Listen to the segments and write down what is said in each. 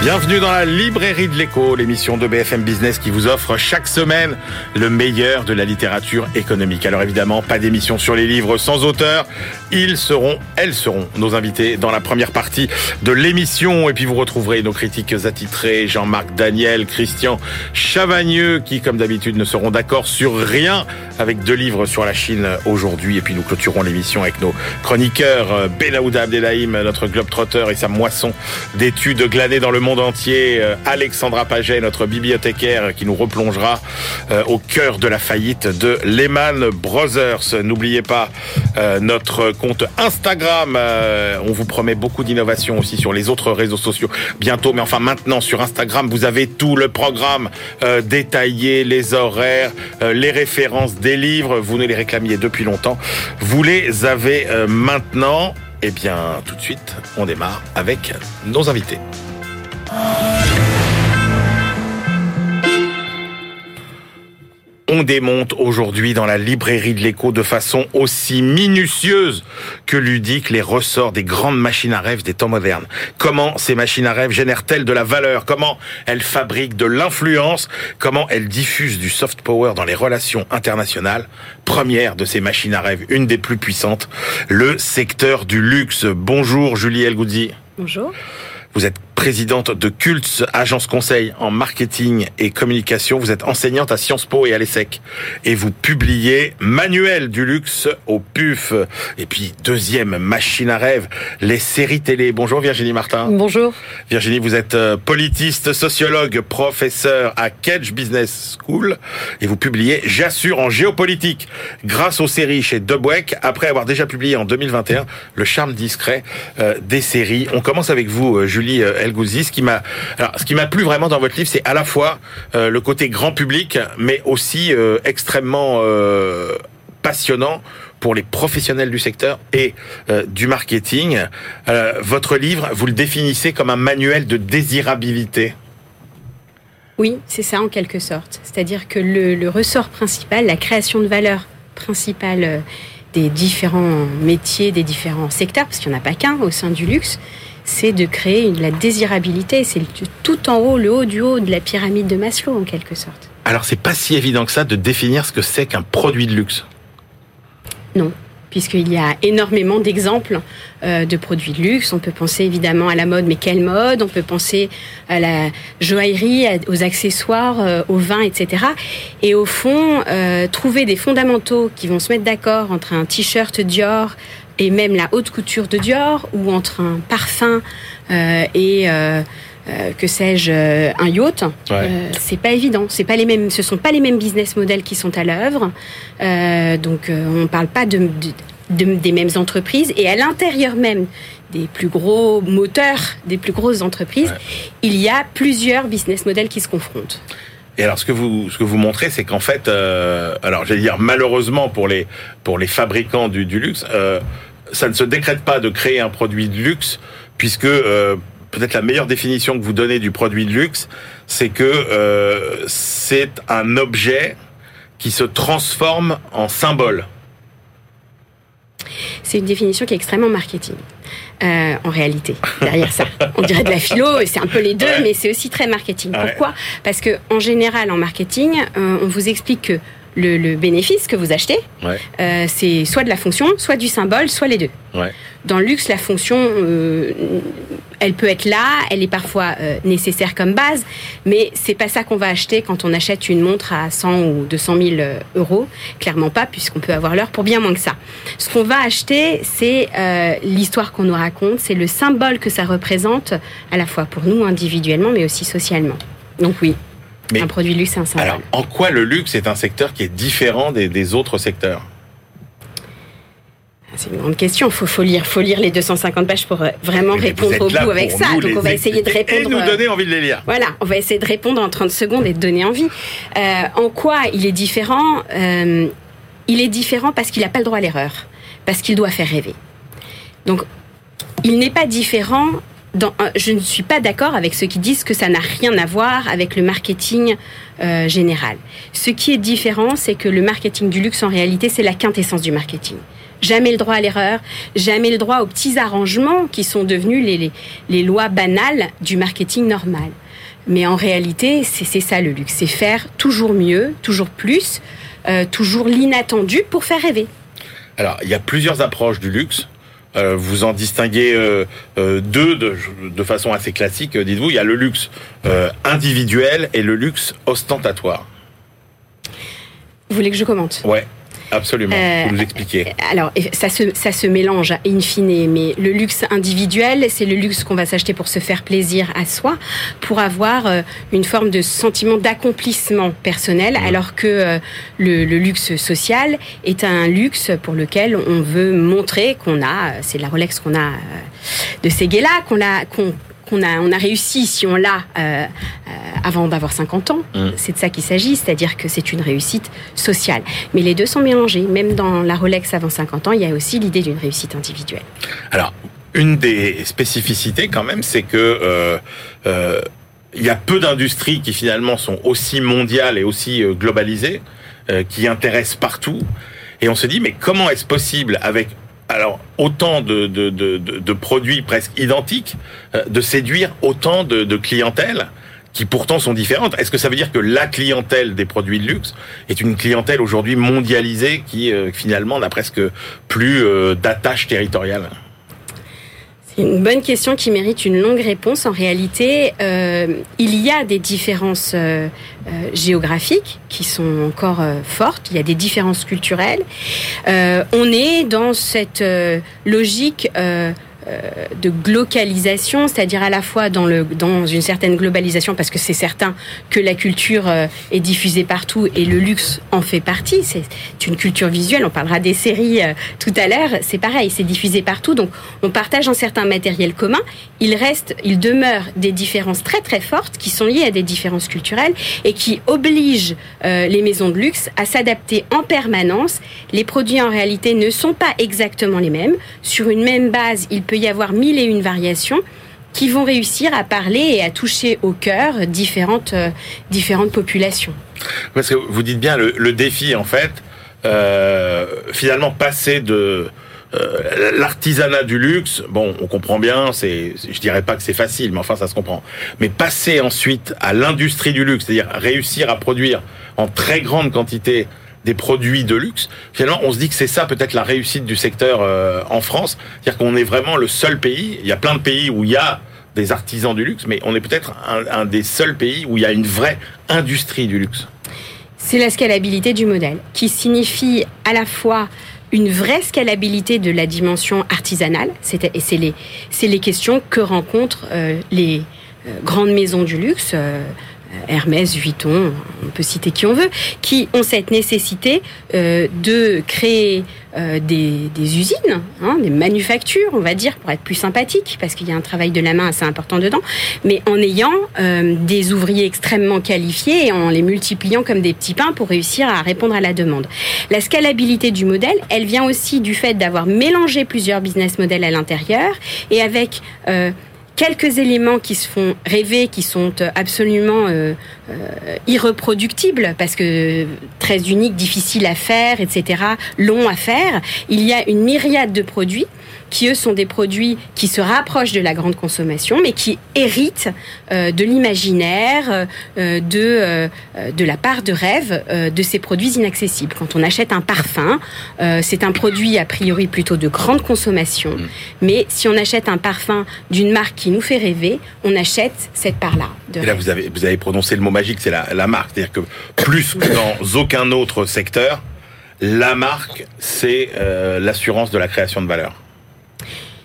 Bienvenue dans la librairie de l'écho, l'émission de BFM Business qui vous offre chaque semaine le meilleur de la littérature économique. Alors évidemment, pas d'émission sur les livres sans auteur. Ils seront, elles seront nos invités dans la première partie de l'émission. Et puis vous retrouverez nos critiques attitrés, Jean-Marc Daniel, Christian Chavagneux, qui comme d'habitude ne seront d'accord sur rien avec deux livres sur la Chine aujourd'hui. Et puis nous clôturons l'émission avec nos chroniqueurs, Benaouda Abdelhaim, notre globetrotter et sa moisson d'études glanées dans le monde entier. Euh, Alexandra Paget, notre bibliothécaire, qui nous replongera euh, au cœur de la faillite de Lehman Brothers. N'oubliez pas euh, notre compte Instagram. on vous promet beaucoup d'innovation aussi sur les autres réseaux sociaux bientôt. Mais enfin maintenant sur Instagram, vous avez tout le programme détaillé, les horaires, les références des livres. Vous ne les réclamiez depuis longtemps. Vous les avez maintenant. Eh bien, tout de suite, on démarre avec nos invités. On démonte aujourd'hui dans la librairie de l'écho de façon aussi minutieuse que ludique les ressorts des grandes machines à rêve des temps modernes. Comment ces machines à rêve génèrent-elles de la valeur? Comment elles fabriquent de l'influence? Comment elles diffusent du soft power dans les relations internationales? Première de ces machines à rêve, une des plus puissantes, le secteur du luxe. Bonjour Julie Elgoudi. Bonjour. Vous êtes présidente de Cults, agence conseil en marketing et communication. Vous êtes enseignante à Sciences Po et à l'ESSEC. Et vous publiez Manuel du luxe au PUF. Et puis, deuxième machine à rêve, les séries télé. Bonjour Virginie Martin. Bonjour. Virginie, vous êtes euh, politiste, sociologue, professeur à Kedge Business School. Et vous publiez J'assure en géopolitique. Grâce aux séries chez Debweck, après avoir déjà publié en 2021 Le charme discret euh, des séries. On commence avec vous, euh, Julie ce qui m'a, alors, ce qui m'a plu vraiment dans votre livre, c'est à la fois euh, le côté grand public, mais aussi euh, extrêmement euh, passionnant pour les professionnels du secteur et du marketing. votre livre, vous le définissez comme un manuel de désirabilité. Oui, c'est ça en quelque sorte. C'est-à-dire que le, le, ressort principal, la création de valeur principale des différents métiers, des différents secteurs, parce qu'il n'y en a pas qu'un au sein du luxe, c'est de créer la désirabilité. C'est tout en haut, le haut du haut de la pyramide de Maslow, en quelque sorte. Alors, c'est pas si évident que ça de définir ce que c'est qu'un produit de luxe. Non, puisqu'il y a énormément d'exemples euh, de produits de luxe. On peut penser évidemment à la mode, mais quelle mode? On peut penser à la joaillerie, aux accessoires, euh, au vin, etc. Et au fond, euh, trouver des fondamentaux qui vont se mettre d'accord entre un t-shirt Dior, et même la haute couture de Dior ou entre un parfum euh, et euh, euh, que sais-je un yacht c'est pas évident. C'est pas les mêmes ce sont pas les mêmes business models qui sont à l'œuvre. Donc on parle pas de, des mêmes entreprises. Et à l'intérieur même des plus gros moteurs des plus grosses entreprises il y a plusieurs business models qui se confrontent. Et alors, ce que vous ce que vous montrez, c'est qu'en fait, euh, alors j'allais dire malheureusement pour les pour les fabricants du, du luxe, euh, ça ne se décrète pas de créer un produit de luxe, puisque euh, peut-être la meilleure définition que vous donnez du produit de luxe, c'est que euh, c'est un objet qui se transforme en symbole. C'est une définition qui est extrêmement marketing. Euh, en réalité, derrière ça. On dirait de la philo, c'est un peu les deux, mais c'est aussi très marketing. Pourquoi? Parce que en général, en marketing, on vous explique que le, bénéfice que vous achetez, euh, c'est soit de la fonction, soit du symbole, soit les deux. Dans le luxe, la fonction, euh, elle peut être là, elle est parfois euh, nécessaire comme base, mais c'est pas ça qu'on va acheter quand on achète une montre à 100 ou 200 000 euros. Clairement pas, puisqu'on peut avoir l'heure pour bien moins que ça. Ce qu'on va acheter, c'est l'histoire qu'on nous raconte, c'est le symbole que ça représente, à la fois pour nous individuellement, mais aussi socialement. Donc oui, un produit luxe, c'est un symbole. Alors, en quoi le luxe est un secteur qui est différent des, autres secteurs? C'est une grande question. Faut, faut lire, faut lire les 250 pages pour euh, vraiment répondre au bout avec ça. Donc on va essayer de répondre. Et nous donner envie de les lire. Voilà, on va essayer de répondre en 30 secondes et de donner envie. Euh, en quoi il est différent euh, Il est différent parce qu'il n'a pas le droit à l'erreur, parce qu'il doit faire rêver. Donc, il n'est pas différent dans, je ne suis pas d'accord avec ceux qui disent que ça n'a rien à voir avec le marketing euh, général. Ce qui est différent, c'est que le marketing du luxe, en réalité, c'est la quintessence du marketing. Jamais le droit à l'erreur, jamais le droit aux petits arrangements qui sont devenus les lois banales du marketing normal. Mais en réalité, c'est ça le luxe, c'est faire toujours mieux, toujours plus, euh, toujours l'inattendu pour faire rêver. Alors, il y a plusieurs approches du luxe. Euh, vous en distinguez euh, euh, deux de, de, façon assez classique, dites-vous. Il y a le luxe individuel et le luxe ostentatoire. Vous voulez que je commente? Ouais. Absolument, euh, vous nous expliquer. Alors, ça se, ça se mélange in fine, mais le luxe individuel, c'est le luxe qu'on va s'acheter pour se faire plaisir à soi, pour avoir euh, une forme de sentiment d'accomplissement personnel, mmh. alors que euh, le, le, luxe social est un luxe pour lequel on veut montrer qu'on a, c'est la Rolex qu'on a de ces gays-là, qu'on a, qu'on qu'on a, on a réussi si on l'a euh, euh, avant d'avoir 50 ans. Mmh. C'est de ça qu'il s'agit, c'est-à-dire que c'est une réussite sociale. Mais les deux sont mélangés. Même dans la Rolex avant 50 ans, il y a aussi l'idée d'une réussite individuelle. Alors, une des spécificités quand même, c'est que euh, il y a peu d'industries qui finalement sont aussi mondiales et aussi globalisées, qui intéressent partout. Et on se dit, mais comment est-ce possible avec alors autant de, produits presque identiques, euh, de séduire autant de, de clientèle qui pourtant sont différentes. Est-ce que ça veut dire que la clientèle des produits de luxe est une clientèle aujourd'hui mondialisée qui euh, finalement n'a presque plus euh, d'attache territoriale? Une bonne question qui mérite une longue réponse. En réalité, euh, il y a des différences euh, euh, géographiques qui sont encore fortes. Il y a des différences culturelles. On est dans cette logique de glocalisation, c'est-à-dire à la fois dans, dans une certaine globalisation, parce que c'est certain que la culture euh, est diffusée partout et le luxe en fait partie. C'est une culture visuelle. On parlera des séries euh, tout à l'heure. C'est pareil, c'est diffusé partout. Donc on partage un certain matériel commun. Il reste, il demeure des différences très très fortes qui sont liées à des différences culturelles et qui obligent euh, les maisons de luxe à s'adapter en permanence. Les produits en réalité ne sont pas exactement les mêmes. Sur une même base, il peut y avoir mille et une variations qui vont réussir à parler et à toucher au cœur différentes, euh, différentes populations. Parce que vous dites bien le, le défi, en fait, euh, finalement, passer de euh, l'artisanat du luxe, bon, on comprend bien, c'est, je dirais pas que c'est facile, mais enfin, ça se comprend. Mais passer ensuite à l'industrie du luxe, c'est-à-dire réussir à produire en très grande quantité des produits de luxe. Finalement, on se dit que c'est ça peut-être la réussite du secteur euh, en France, c'est-à-dire qu'on est vraiment le seul pays. Il y a plein de pays où il y a des artisans du luxe, mais on est peut-être un, des seuls pays où il y a une vraie industrie du luxe. C'est la scalabilité du modèle, qui signifie à la fois une vraie scalabilité de la dimension artisanale, et c'est les, les questions que rencontrent euh, les euh, grandes maisons du luxe, Hermès, Vuitton, on peut citer qui on veut, qui ont cette nécessité euh, de créer euh, des, usines, hein, des manufactures, on va dire, pour être plus sympathique, parce qu'il y a un travail de la main assez important dedans, mais en ayant euh, des ouvriers extrêmement qualifiés et en les multipliant comme des petits pains pour réussir à répondre à la demande. La scalabilité du modèle, elle vient aussi du fait d'avoir mélangé plusieurs business models à l'intérieur et avec euh, quelques éléments qui se font rêver, qui sont euh, absolument euh, euh, irreproductibles, parce que très uniques, difficiles à faire, etc., longs à faire. Il y a une myriade de produits qui eux sont des produits qui se rapprochent de la grande consommation, mais qui héritent euh, de l'imaginaire, euh, de euh, de la part de rêve de ces produits inaccessibles. Quand on achète un parfum, c'est un produit a priori plutôt de grande consommation, mmh. mais si on achète un parfum d'une marque qui nous fait rêver, on achète cette part-là. Et là, vous avez vous avez prononcé le mot magique, c'est la, la marque, c'est-à-dire que plus que dans aucun autre secteur, la marque, c'est euh, l'assurance de la création de valeur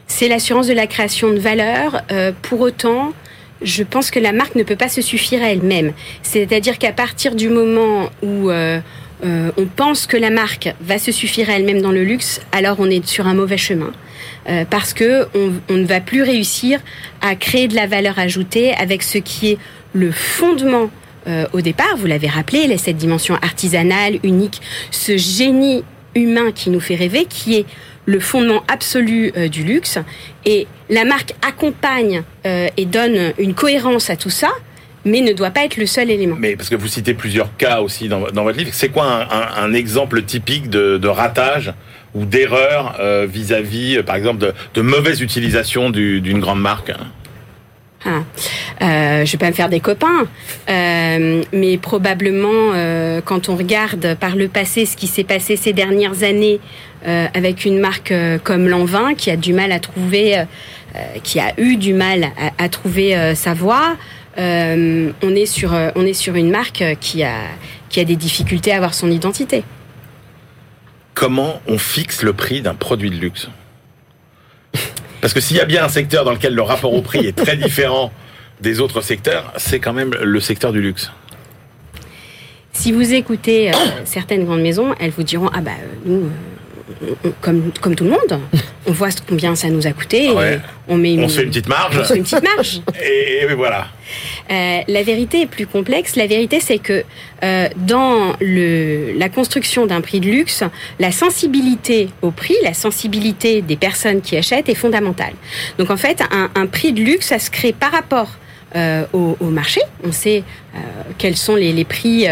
c'est l'assurance de la création de valeur. Euh, pour autant, je pense que la marque ne peut pas se suffire à elle-même. C'est-à-dire qu'à partir du moment où euh, euh, on pense que la marque va se suffire à elle-même dans le luxe, alors on est sur un mauvais chemin. Parce que on, ne va plus réussir à créer de la valeur ajoutée avec ce qui est le fondement au départ, vous l'avez rappelé, cette dimension artisanale, unique, ce génie humain qui nous fait rêver, qui est le fondement absolu du luxe. Et la marque accompagne et donne une cohérence à tout ça mais ne doit pas être le seul élément. Mais parce que vous citez plusieurs cas aussi dans, votre livre, c'est quoi un, exemple typique de, ratage ou d'erreur euh, vis-à-vis, euh, par exemple, de, mauvaise utilisation d'une grande marque? Ah. Euh, je vais pas me faire des copains, mais probablement quand on regarde par le passé ce qui s'est passé ces dernières années avec une marque comme Lanvin qui a du mal à trouver, qui a eu du mal à trouver sa voie. Euh, on, est sur, euh, on est sur une marque qui a, qui a des difficultés à avoir son identité. Comment on fixe le prix d'un produit de luxe? Parce que s'il y a bien un secteur dans lequel le rapport au prix est très différent des autres secteurs, c'est quand même le secteur du luxe. Si vous écoutez euh, certaines grandes maisons, elles vous diront ah bah nous comme, comme tout le monde, on voit combien ça nous a coûté. on met une, on se fait une petite marge. On fait une petite marge. et, voilà. Euh, la vérité est plus complexe. La vérité, c'est que euh, dans le, la construction d'un prix de luxe, la sensibilité au prix, la sensibilité des personnes qui achètent est fondamentale. Donc en fait, un, un prix de luxe, ça se crée par rapport euh, au, au, marché. On sait quels sont les, les prix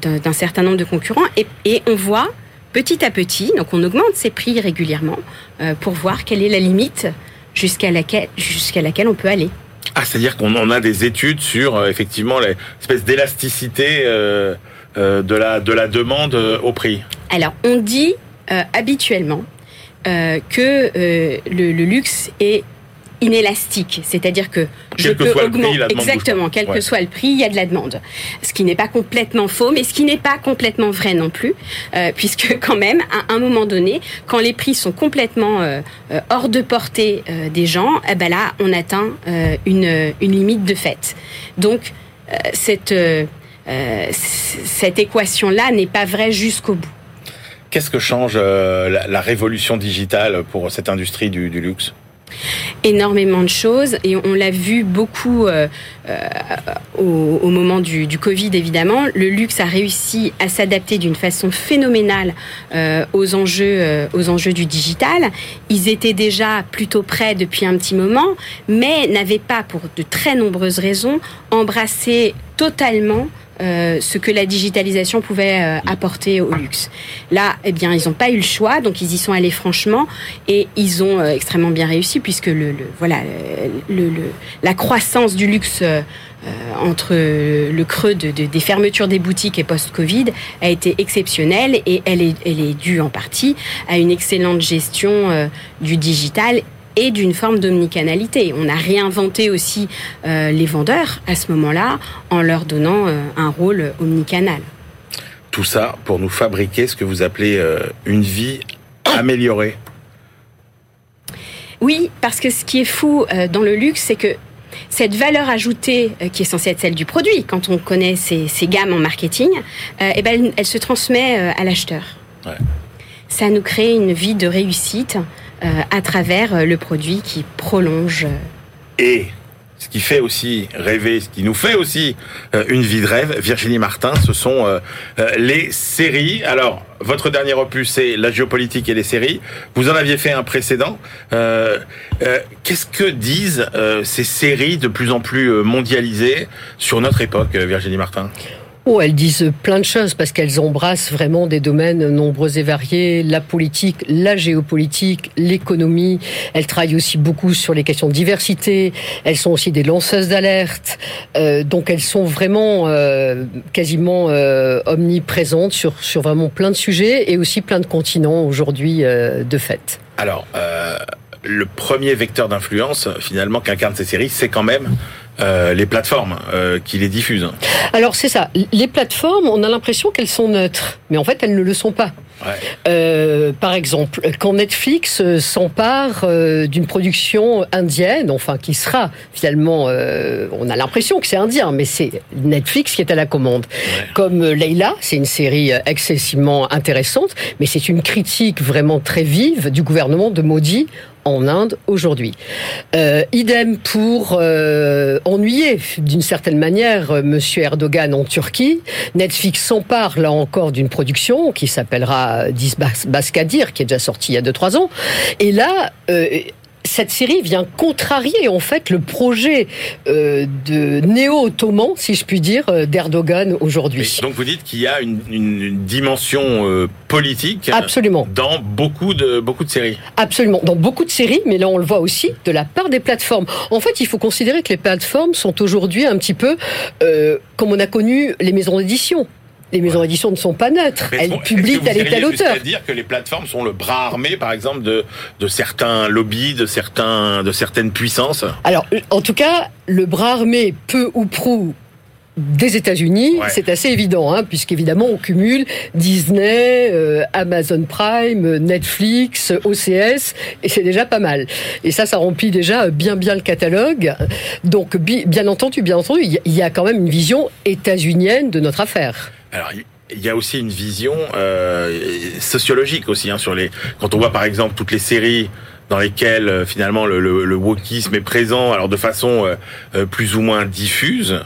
d'un certain nombre de concurrents et, et on voit petit à petit, donc on augmente ses prix régulièrement euh, pour voir quelle est la limite jusqu'à laquelle, jusqu'à laquelle on peut aller. Ah, c'est-à-dire qu'on a des études sur euh, effectivement l'espèce d'élasticité euh, de, la, de la demande au prix. Alors, on dit habituellement que le, le, luxe est inélastique, c'est-à-dire que je peux augmenter exactement, quel que soit le prix, il y a de la demande. Ce qui n'est pas complètement faux, mais ce qui n'est pas complètement vrai non plus, euh, puisque quand même, à un moment donné, quand les prix sont complètement euh, euh, hors de portée des gens, eh ben là, on atteint une, une limite de fait. Donc cette cette équation-là n'est pas vraie jusqu'au bout. Qu'est-ce que change la, révolution digitale pour cette industrie du luxe? Énormément de choses et on l'a vu beaucoup euh, euh, au, moment du, Covid évidemment. Le luxe a réussi à s'adapter d'une façon phénoménale euh, aux enjeux aux enjeux du digital. Ils étaient déjà plutôt prêts depuis un petit moment, mais n'avaient pas pour de très nombreuses raisons embrassé totalement euh, ce que la digitalisation pouvait euh, apporter au luxe. Là, eh bien, ils n'ont pas eu le choix, donc ils y sont allés franchement et ils ont euh, extrêmement bien réussi puisque le, voilà la croissance du luxe entre le creux de, des fermetures des boutiques et post-Covid a été exceptionnelle et elle est due en partie à une excellente gestion du digital et d'une forme d'omnicanalité. On a réinventé aussi euh, les vendeurs à ce moment-là en leur donnant euh, un rôle omnicanal. Tout ça pour nous fabriquer ce que vous appelez euh, une vie améliorée. Oui, parce que ce qui est fou dans le luxe, c'est que cette valeur ajoutée qui est censée être celle du produit, quand on connaît ces, gammes en marketing, eh ben, elle, se transmet à l'acheteur. Ça nous crée une vie de réussite à travers euh, le produit qui prolonge. Euh, Et ce qui fait aussi rêver, ce qui nous fait aussi une vie de rêve, Virginie Martin, ce sont les séries. Alors, votre dernier opus, c'est la géopolitique et les séries. Vous en aviez fait un précédent. Qu'est-ce que disent ces séries de plus en plus mondialisées sur notre époque, Virginie Martin? Oh, elles disent plein de choses parce qu'elles embrassent vraiment des domaines nombreux et variés, la politique, la géopolitique, l'économie. Elles travaillent aussi beaucoup sur les questions de diversité. Elles sont aussi des lanceuses d'alerte. Euh, donc elles sont vraiment euh, quasiment euh, omniprésentes sur, sur vraiment plein de sujets et aussi plein de continents aujourd'hui de fait. Alors, le premier vecteur d'influence finalement qu'incarne ces séries, c'est quand même euh, les plateformes euh, qui les diffusent. Alors c'est ça. Les plateformes, on a l'impression qu'elles sont neutres, mais en fait elles ne le sont pas. Ouais. Euh, par exemple, quand Netflix s'empare d'une production indienne, enfin qui sera finalement, on a l'impression que c'est indien, mais c'est Netflix qui est à la commande. Comme Leila, c'est une série excessivement intéressante, mais c'est une critique vraiment très vive du gouvernement de Modi en Inde aujourd'hui. Euh, idem pour euh, ennuyer d'une certaine manière euh, Monsieur Erdogan en Turquie. Netflix s'empare là encore d'une production qui s'appellera Dis Baskadir, qui est déjà sortie il y a 2-3 ans. Et là, euh, cette série vient contrarier en fait le projet euh, de néo-ottoman, si je puis dire, euh, d'Erdogan aujourd'hui. Donc vous dites qu'il y a une, une dimension euh, politique Absolument. dans beaucoup de, beaucoup de séries. Absolument, dans beaucoup de séries, mais là on le voit aussi de la part des plateformes. En fait, il faut considérer que les plateformes sont aujourd'hui un petit peu euh, comme on a connu les maisons d'édition les maisons d'édition ne sont pas neutres. Elles publient tel et tel auteur. C'est-à-dire que les plateformes sont le bras armé, par exemple, de, de certains lobbies, de, certains, de certaines puissances? Alors, en tout cas, le bras armé, peu ou prou, des États-Unis, ouais. c'est assez évident, hein, puisqu'évidemment on cumule Disney, euh, Amazon Prime, Netflix, OCS, et c'est déjà pas mal. Et ça, ça remplit déjà bien bien le catalogue. Donc, bien entendu, bien entendu, il y a quand même une vision états-unienne de notre affaire. Alors, il y a aussi une vision euh, sociologique aussi hein, sur les. Quand on voit par exemple toutes les séries dans lesquelles euh, finalement le, le, le wokisme est présent, alors de façon euh, plus ou moins diffuse.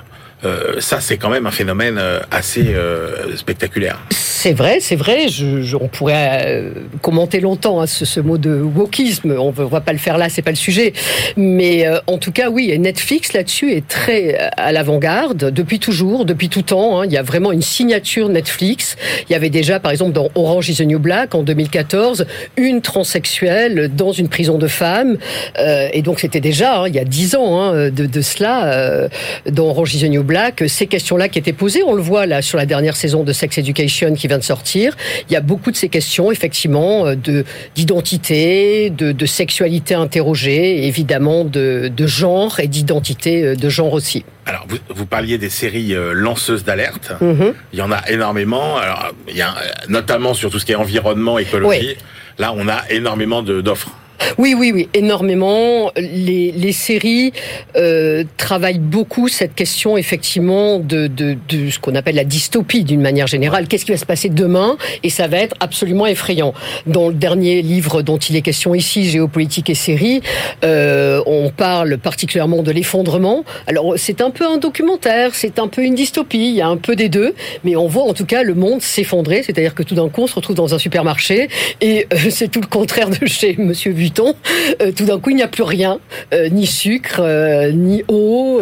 Euh, ça, c'est quand même un phénomène euh, assez euh, spectaculaire. C'est vrai, c'est vrai. Je, je, on pourrait euh, commenter longtemps hein, ce, ce, mot de wokisme. On ne va pas le faire là, c'est pas le sujet. Mais euh, en tout cas, oui, Netflix là-dessus est très à l'avant-garde depuis toujours, depuis tout temps. Hein, il y a vraiment une signature Netflix. Il y avait déjà, par exemple, dans Orange is the New Black en 2014, une transsexuelle dans une prison de femmes. Euh, et donc c'était déjà hein, il y a dix ans hein, de, de, cela dans Orange is the New Black Black, ces questions-là qui étaient posées, on le voit là sur la dernière saison de Sex Education qui vient de sortir, il y a beaucoup de ces questions effectivement de d'identité, de, de, sexualité interrogée, évidemment de, de genre et d'identité de genre aussi. Alors, vous, vous, parliez des séries euh, lanceuses d'alerte. -hmm. Il y en a énormément. Alors, il y a notamment sur tout ce qui est environnement, écologie. Oui. Là, on a énormément d'offres. Oui, oui, oui, énormément. Les, les séries euh, travaillent beaucoup cette question effectivement de, de, de ce qu'on appelle la dystopie d'une manière générale. Qu'est-ce qui va se passer demain? Et ça va être absolument effrayant. Dans le dernier livre dont il est question ici, Géopolitique et séries, euh, on parle particulièrement de l'effondrement. Alors c'est un peu un documentaire, c'est un peu une dystopie, il y a un peu des deux, mais on voit en tout cas le monde s'effondrer, c'est-à-dire que tout d'un coup on se retrouve dans un supermarché et euh, c'est tout le contraire de chez Monsieur Vuitton. Euh, tout d'un coup il n'y a plus rien, euh, ni sucre, euh, ni eau,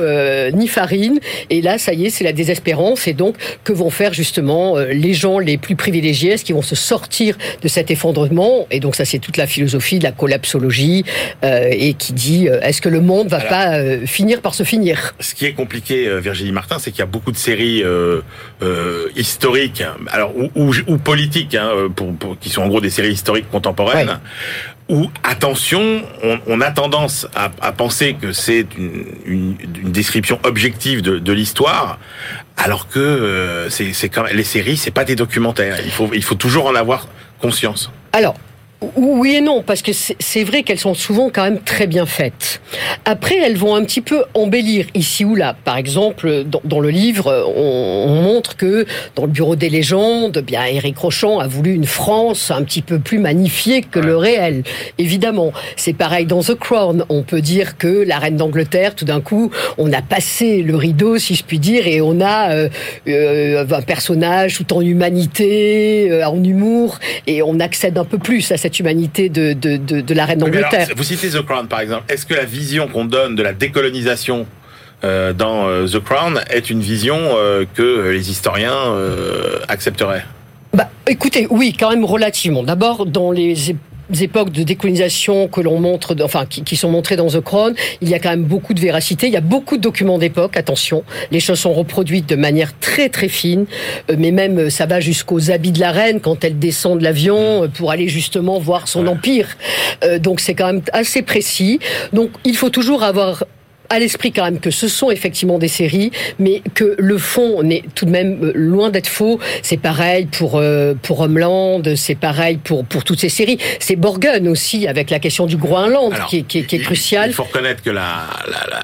ni farine, et là ça y est c'est la désespérance. Et donc que vont faire justement les gens les plus privilégiés? Est-ce qu'ils vont se sortir de cet effondrement? Et donc ça c'est toute la philosophie de la collapsologie et qui dit est-ce que le monde va Alors, pas finir par se finir? Ce qui est compliqué, Virginie Martin, c'est qu'il y a beaucoup de séries historiques, alors ou, ou, ou politiques, hein, pour, pour, qui sont en gros des séries historiques contemporaines, ouais où, attention, on, a tendance à, penser que c'est une, description objective de, l'histoire, alors que euh, c'est les séries, c'est pas des documentaires. Il faut, il faut toujours en avoir conscience. Alors, oui et non, parce que c'est vrai qu'elles sont souvent quand même très bien faites. Après, elles vont un petit peu embellir ici ou là. Par exemple, dans, dans le livre, on, on, montre que dans le Bureau des légendes, bien Éric Rochon a voulu une France un petit peu plus magnifiée que ouais. le réel. Évidemment, c'est pareil dans The Crown. On peut dire que la reine d'Angleterre, tout d'un coup, on a passé le rideau, si je puis dire, et on a euh, euh, un personnage tout en humanité, euh, en humour, et on accède un peu plus à cette humanité de, de, de, de la reine d'Angleterre. Vous citez The Crown, par exemple. Est-ce que la vision qu'on donne de la décolonisation euh, dans euh, The Crown est une vision euh, que les historiens euh, accepteraient? Bah, écoutez, oui, quand même relativement. D'abord, dans les époques de décolonisation que l'on montre, enfin qui, qui, sont montrées dans The Crown, il y a quand même beaucoup de véracité. Il y a beaucoup de documents d'époque. Attention, les choses sont reproduites de manière très très fine, euh, mais même ça va jusqu'aux habits de la reine quand elle descend de l'avion euh, pour aller justement voir son ouais. empire. Euh, donc c'est quand même assez précis. Donc il faut toujours avoir à l'esprit quand même que ce sont effectivement des séries, mais que le fond n'est tout de même loin d'être faux. C'est pareil pour euh, pour Homeland, c'est pareil pour pour toutes ces séries. C'est Borgen aussi avec la question du Groenland Alors, qui, est, qui, qui est cruciale. Il faut reconnaître que la, la, la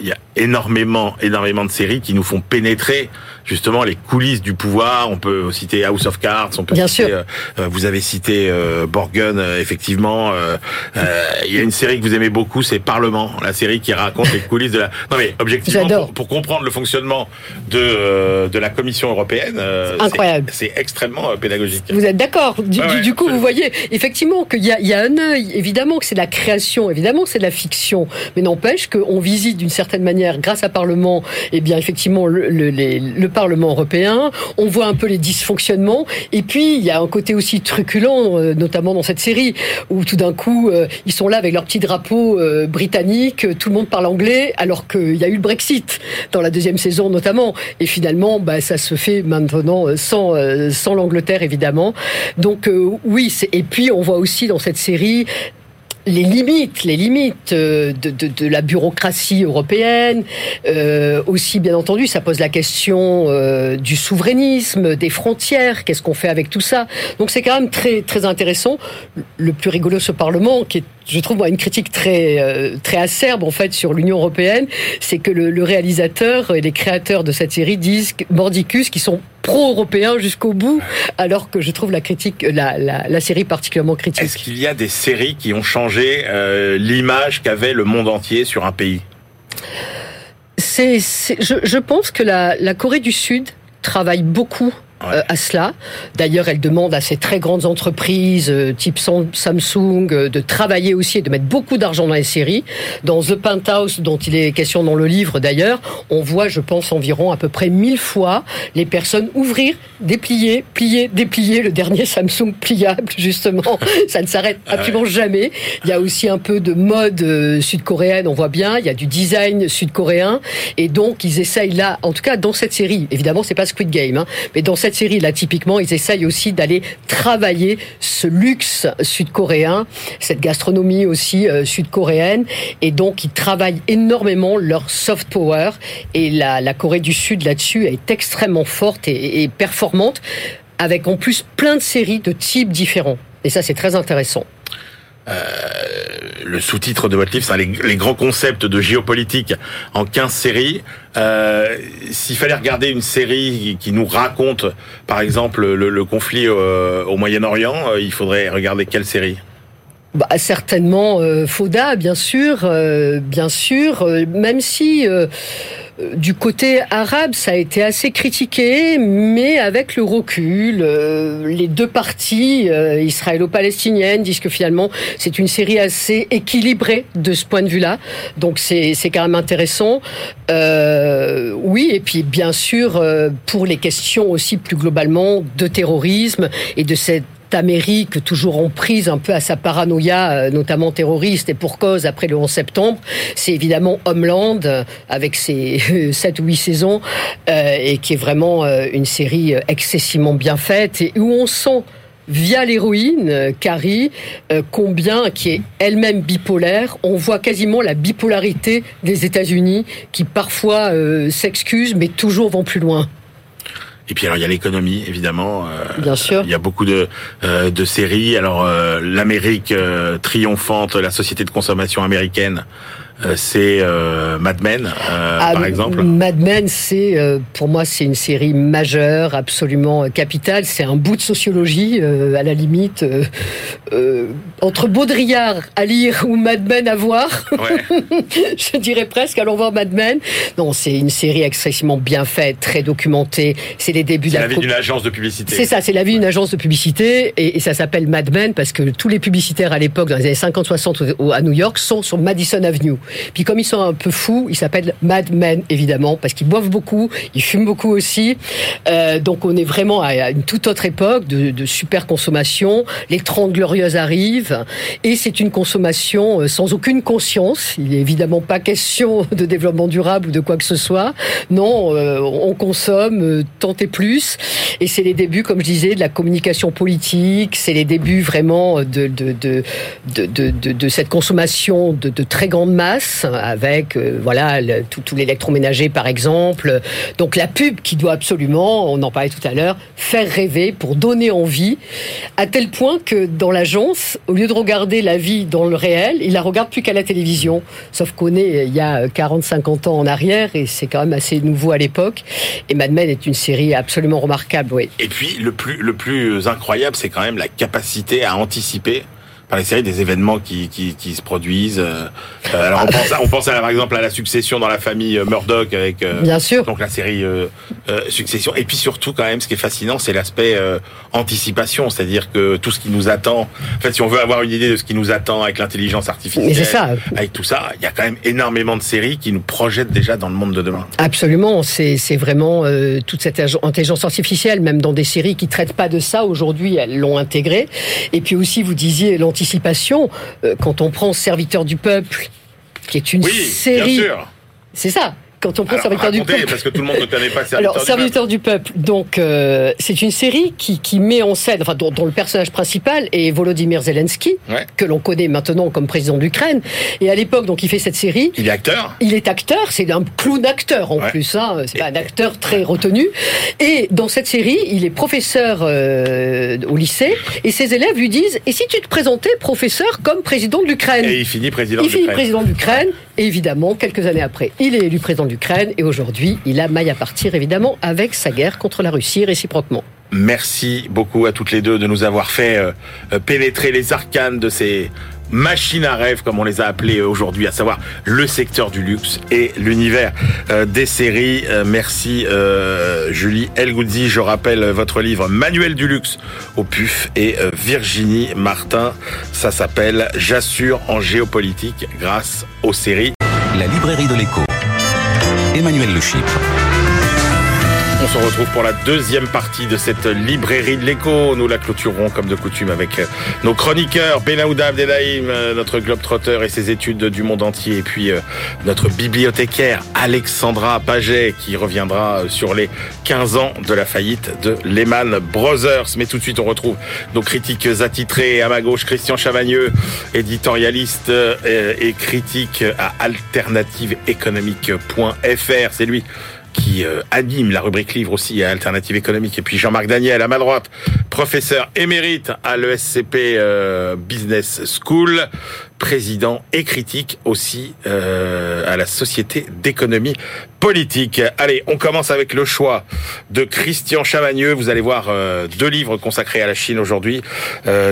il y a énormément, énormément de séries qui nous font pénétrer justement les coulisses du pouvoir. On peut citer House of Cards, on peut Bien citer, sûr. euh, vous avez cité euh, Borgen, euh, effectivement. euh, euh, Il y a une série que vous aimez beaucoup, c'est Parlement, la série qui raconte les coulisses de la. Non mais objectivement, pour, pour comprendre le fonctionnement de euh, de la Commission européenne, euh, c'est- Incroyable. C'est extrêmement euh, pédagogique. Vous êtes d'accord du, ouais, coup, absolument. vous voyez effectivement qu'il y a, il y a un œil, évidemment que c'est de la création, évidemment que c'est de la fiction, mais n'empêche qu'on visite d'une certaine manière, grâce à Parlement, eh bien effectivement le, Parlement européen, on voit un peu les dysfonctionnements, et puis il y a un côté aussi truculent, euh, notamment dans cette série, où tout d'un coup euh, ils sont là avec leur petit drapeau euh, britannique, tout le monde parle anglais, alors qu'il y a eu le Brexit dans la deuxième saison notamment, et finalement bah, ça se fait maintenant sans, sans l'Angleterre évidemment. Donc oui, et puis on voit aussi dans cette série les limites, les limites euh, de, de, de la bureaucratie européenne. Euh, aussi, bien entendu, ça pose la question euh, du souverainisme, des frontières. Qu'est-ce qu'on fait avec tout ça? Donc c'est quand même très très intéressant. Le plus rigolo, ce Parlement, qui est, je trouve, moi, une critique très euh, très acerbe en fait sur l'Union européenne, c'est que le, le réalisateur et les créateurs de cette série disent mordicus qui sont pro-européens jusqu'au bout, alors que je trouve la critique, la, la, la série particulièrement critique. Est-ce qu'il y a des séries qui ont changé euh, l'image qu'avait le monde entier sur un pays? C'est, c'est- je, je pense que la, la Corée du Sud travaille beaucoup Ouais. euh, à cela. D'ailleurs, elle demande à ces très grandes entreprises euh, type Sam- Samsung euh, de travailler aussi et de mettre beaucoup d'argent dans les séries. Dans The Penthouse, dont il est question dans le livre d'ailleurs, on voit, je pense, environ à peu près mille fois les personnes ouvrir, déplier, plier, déplier le dernier Samsung pliable, justement. Ça ne s'arrête absolument jamais. Il y a aussi un peu de mode sud-coréenne, on voit bien. Il y a du design sud-coréen. Et donc, ils essayent là, en tout cas dans cette série, évidemment, c'est pas Squid Game, hein, mais dans cette série, là, typiquement, ils essayent aussi d'aller travailler ce luxe sud-coréen, cette gastronomie aussi euh, sud-coréenne. Et donc, ils travaillent énormément leur soft power. Et la, la Corée du Sud, là-dessus, est extrêmement forte et, et performante, avec en plus plein de séries de types différents. Et ça, c'est très intéressant. Le sous-titre de votre livre, c'est les, grands concepts de géopolitique en 15 séries. Euh, S'il fallait regarder une série qui nous raconte, par exemple, le, le conflit euh, au Moyen-Orient, euh, il faudrait regarder quelle série? Bah, certainement euh, Fauda, bien sûr, euh, bien sûr, euh, même si du côté arabe, ça a été assez critiqué, mais avec le recul, les deux parties israélo-palestiniennes disent que finalement c'est une série assez équilibrée de ce point de vue-là, donc c'est quand même intéressant. Oui, et puis bien sûr pour les questions aussi plus globalement de terrorisme et de cette Amérique toujours en prise un peu à sa paranoïa, euh, notamment terroriste, et pour cause après le 11 septembre, c'est évidemment Homeland, euh, avec ses 7 ou 8 saisons, euh, et qui est vraiment euh, une série euh, excessivement bien faite, et où on sent via l'héroïne, euh, Carrie, euh, combien, qui est elle-même bipolaire, on voit quasiment la bipolarité des États-Unis, qui parfois euh, s'excusent, mais toujours vont plus loin. Et puis alors il y a l'économie évidemment. Euh, Bien sûr. Il y a beaucoup de euh, de séries. Alors euh, l'Amérique euh, triomphante, la société de consommation américaine, c'est euh, Mad Men euh, Ah, par exemple. Mad Men, c'est euh, pour moi c'est une série majeure, absolument euh, capitale. C'est un bout de sociologie euh, à la limite euh, euh, entre Baudrillard à lire ou Mad Men à voir. Ouais. Je dirais presque allons voir Mad Men. Non, c'est une série excessivement bien faite, très documentée. C'est les débuts C'est la la vie d'une agence de publicité. c'est ça, c'est la vie d'une agence de publicité et, et ça s'appelle Mad Men parce que tous les publicitaires à l'époque, dans les années 50-60 au- à New York, sont sur Madison Avenue. Puis comme ils sont un peu fous, ils s'appellent Mad Men évidemment parce qu'ils boivent beaucoup, ils fument beaucoup aussi. Euh, donc on est vraiment à une toute autre époque de, de super consommation. Les 30 glorieuses arrivent et c'est une consommation euh, sans aucune conscience. Il n'est évidemment pas question de développement durable ou de quoi que ce soit. Non, euh, on consomme euh, tant et plus. Et c'est les débuts, comme je disais, de la communication politique. C'est les débuts vraiment de de de de, de, de- de cette consommation de, de très grande masse avec euh, voilà tout, tout l'électroménager par exemple. Donc la pub qui doit absolument, on en parlait tout à l'heure, faire rêver pour donner envie, à tel point que dans l'agence, au lieu de regarder la vie dans le réel, il la regarde plus qu'à la télévision. Sauf qu'on est euh, il y a 40-50 ans en arrière et c'est quand même assez nouveau à l'époque. Et Mad Men est une série absolument remarquable, oui. Et puis le plus le plus incroyable, c'est quand même la capacité à anticiper par les séries des événements qui, qui, qui se produisent. Euh, euh, alors on pense, à, on pense à, par exemple à la succession dans la famille euh, Murdoch avec euh, Bien sûr. donc la série euh, Succession. Et puis surtout quand même, ce qui est fascinant, c'est l'aspect anticipation, c'est-à-dire que tout ce qui nous attend. En fait, si on veut avoir une idée de ce qui nous attend avec l'intelligence artificielle, ça. avec tout ça, il y a quand même énormément de séries qui nous projettent déjà dans le monde de demain. Absolument, c'est c'est vraiment toute cette intelligence artificielle, même dans des séries qui traitent pas de ça aujourd'hui, elles l'ont intégré. Et puis aussi, vous disiez l'anticipation. Euh, quand on prend Serviteur du peuple, qui est une Oui, série, bien sûr. c'est ça. Quand on prend Alors, Serviteur du peuple, parce que tout le monde ne connaît pas Serviteur Alors, du Peuple. Serviteur du peuple. Donc, euh, c'est une série qui, qui met en scène, enfin, dont, dont le personnage principal est Volodymyr Zelensky, Ouais. que l'on connaît maintenant comme président d'Ukraine. Et à l'époque, donc, il fait cette série. Il est acteur Il est acteur, c'est un clown acteur en Ouais. plus, hein, c'est pas un acteur très retenu. Et dans cette série, il est professeur euh, au lycée, et ses élèves lui disent Et si tu te présentais professeur comme président de l'Ukraine? Et il finit président il finit président d'Ukraine, évidemment, quelques années après, il est élu président d'Ukraine, et aujourd'hui, il a maille à partir, évidemment, avec sa guerre contre la Russie réciproquement. Merci beaucoup à toutes les deux de nous avoir fait euh, euh, pénétrer les arcanes de ces machines à rêve, comme on les a appelées euh, aujourd'hui, à savoir le secteur du luxe et l'univers euh, des séries. Euh, merci Julie Elgoudzi. Je rappelle votre livre Manuel du luxe au PUF et Virginie Martin. Ça s'appelle J'assure en géopolitique grâce aux séries. La librairie de l'écho. Emmanuel Le Chypre. On se retrouve pour la deuxième partie de cette librairie de l'écho. Nous la clôturerons comme de coutume avec euh, nos chroniqueurs Benaouda Abdelhaim, euh, notre globetrotter et ses études du monde entier, et puis euh, notre bibliothécaire Alexandra Paget qui reviendra sur les 15 ans de la faillite de Lehman Brothers. Mais tout de suite, on retrouve nos critiques attitrés. À ma gauche, Christian Chavagneux, éditorialiste et critique à alternativeéconomique.fr. C'est lui qui euh, anime la rubrique livre aussi à Alternative économique. Et puis Jean-Marc Daniel à ma droite, professeur émérite à l'ESCP euh, Business School, président et critique aussi euh, à la Société d'économie politique. Allez, on commence avec le choix de Christian Chavagneux. Vous allez voir deux livres consacrés à la Chine aujourd'hui.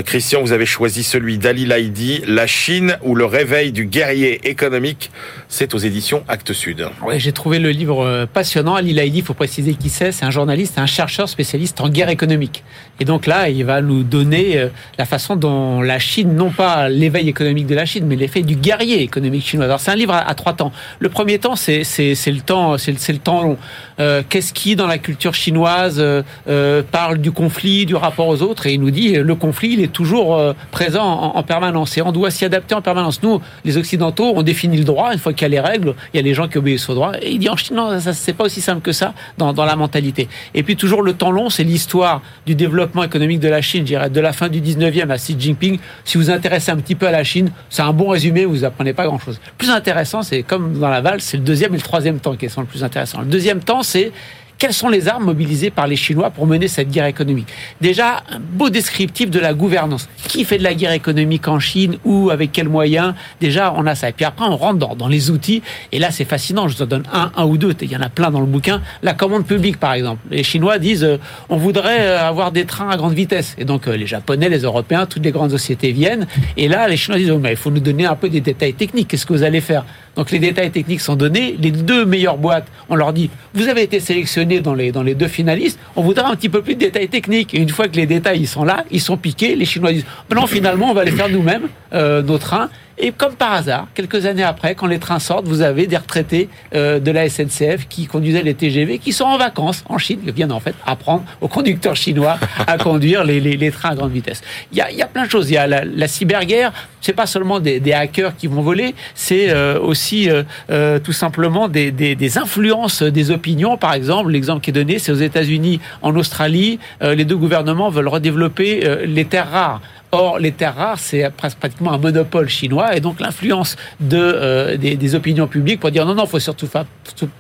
Christian, vous avez choisi celui d'Ali Laïdi, La Chine ou le réveil du guerrier économique. C'est aux éditions Actes Sud. Ouais, j'ai trouvé le livre euh, passionnant. Ali Laïdi, il faut préciser qui c'est. C'est un journaliste, un chercheur spécialiste en guerre économique. Et donc là, il va nous donner euh, la façon dont la Chine, non pas l'éveil économique de la Chine, mais l'effet du guerrier économique chinois. Alors c'est un livre à, trois temps. Le premier temps, c'est le temps, c'est le temps long. Euh, Qu'est-ce qui dans la culture chinoise euh, euh, parle du conflit, du rapport aux autres? Et il nous dit le conflit, il est toujours présent en, en permanence et on doit s'y adapter en permanence. Nous, les occidentaux, on définit le droit. Une fois qu'il y a les règles, il y a les gens qui obéissent au droit. Et il dit en Chine, non, ça c'est pas aussi simple que ça dans, la mentalité. Et puis toujours le temps long, c'est l'histoire du développement économique de la Chine, de la fin du 19e à Xi Jinping. Si vous vous intéressez un petit peu à la Chine, c'est un bon résumé, vous apprenez pas grand-chose. Plus intéressant, c'est comme dans la valse, c'est le deuxième et le troisième temps qui sont le plus intéressant. Le deuxième temps, c'est quelles sont les armes mobilisées par les Chinois pour mener cette guerre économique Déjà, un beau descriptif de la gouvernance. Qui fait de la guerre économique en Chine ou avec quels moyens? Déjà, on a ça. Et puis après, on rentre dans, les outils. Et là, c'est fascinant. Je en donne un, un ou deux. Il y en a plein dans le bouquin. La commande publique, par exemple. Les Chinois disent euh, on voudrait euh, avoir des trains à grande vitesse. Et donc, euh, les Japonais, les Européens, toutes les grandes sociétés viennent. Et là, les Chinois disent oh, mais il faut nous donner un peu des détails techniques. Qu'est-ce que vous allez faire? Donc, les détails techniques sont donnés. Les deux meilleures boîtes, on leur dit vous avez été sélectionnés dans les, deux finalistes. On voudrait un petit peu plus de détails techniques. Et une fois que les détails ils sont là, ils sont piqués. Les Chinois disent non, finalement, on va les faire nous-mêmes, euh, nos trains. Et comme par hasard, quelques années après, quand les trains sortent, vous avez des retraités euh, de la SNCF qui conduisaient les TGV, qui sont en vacances en Chine, qui viennent en fait apprendre aux conducteurs chinois à conduire les, les, les trains à grande vitesse. Il y a, il y a plein de choses. Il y a la, la cyberguerre. C'est pas seulement des, des hackers qui vont voler, c'est euh, aussi euh, euh, tout simplement des, des, des influences des opinions. Par exemple, l'exemple qui est donné, c'est aux États-Unis, en Australie, euh, les deux gouvernements veulent redévelopper euh, les terres rares Or, les terres rares, c'est pratiquement un monopole chinois, et donc l'influence de, euh, des, opinions publiques pour dire non, non, faut surtout pas,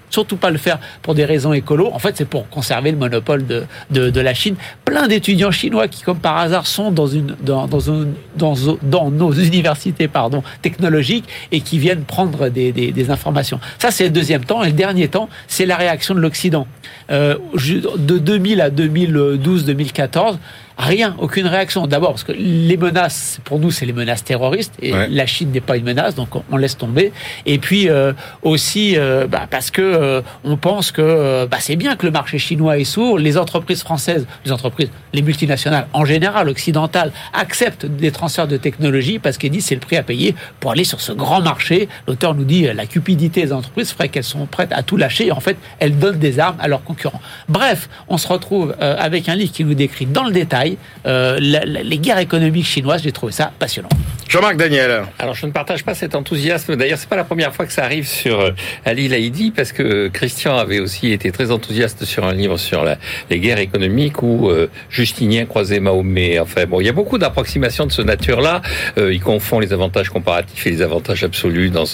surtout pas le faire pour des raisons écolo. En fait, c'est pour conserver le monopole de, de, de la Chine. Plein d'étudiants chinois qui, comme par hasard, sont dans une, dans, dans, une, dans, dans nos universités, pardon, technologiques et qui viennent prendre des, des, des informations. Ça, c'est le deuxième temps. Et le dernier temps, c'est la réaction de l'Occident. Euh, de 2000 à 2012-2014, Rien, aucune réaction. D'abord parce que les menaces, pour nous, c'est les menaces terroristes et la Chine n'est pas une menace, donc on, laisse tomber. Et puis euh, aussi euh, bah, parce que euh, on pense que bah, c'est bien que le marché chinois est sourd. Les entreprises françaises, les entreprises, les multinationales en général occidentales acceptent des transferts de technologie parce qu'ils disent c'est le prix à payer pour aller sur ce grand marché. L'auteur nous dit la cupidité des entreprises ferait qu'elles sont prêtes à tout lâcher et en fait elles donnent des armes à leurs concurrents. Bref, on se retrouve avec un livre qui nous décrit dans le détail euh, les guerres économiques chinoises. J'ai trouvé ça passionnant. Jean-Marc Daniel. Alors je ne partage pas cet enthousiasme. D'ailleurs, c'est pas la première fois que ça arrive sur euh, Ali Laïdi, parce que Christian avait aussi été très enthousiaste sur un livre sur les guerres économiques où euh, Justinien croisait Mahomet. Enfin bon, il y a beaucoup d'approximations de ce nature-là. Euh, il confond les avantages comparatifs et les avantages absolus dans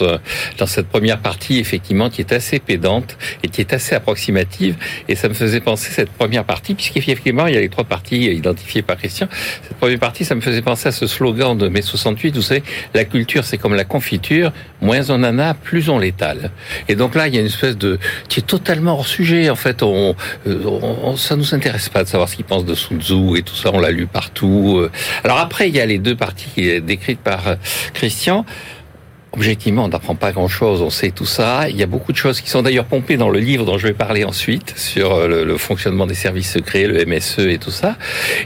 dans cette première partie, effectivement, qui est assez pédante et qui est assez approximative. Et ça me faisait penser cette première partie, puisqu'effectivement, il y a les trois parties par Christian. Cette première partie, ça me faisait penser à ce slogan de mai 68 vous savez, la culture, c'est comme la confiture. Moins on en a, plus on l'étale. Et donc là, il y a une espèce de qui est totalement hors sujet. En fait, on, euh, on ça nous intéresse pas de savoir ce qu'il pense de Sun Tzu et tout ça. On l'a lu partout. Euh. Alors après, il y a les deux parties décrites par euh, Christian. Objectivement, on n'apprend pas grand-chose, on sait tout ça. Il y a beaucoup de choses qui sont d'ailleurs pompées dans le livre dont je vais parler ensuite sur euh, le, fonctionnement des services secrets, le MSE et tout ça.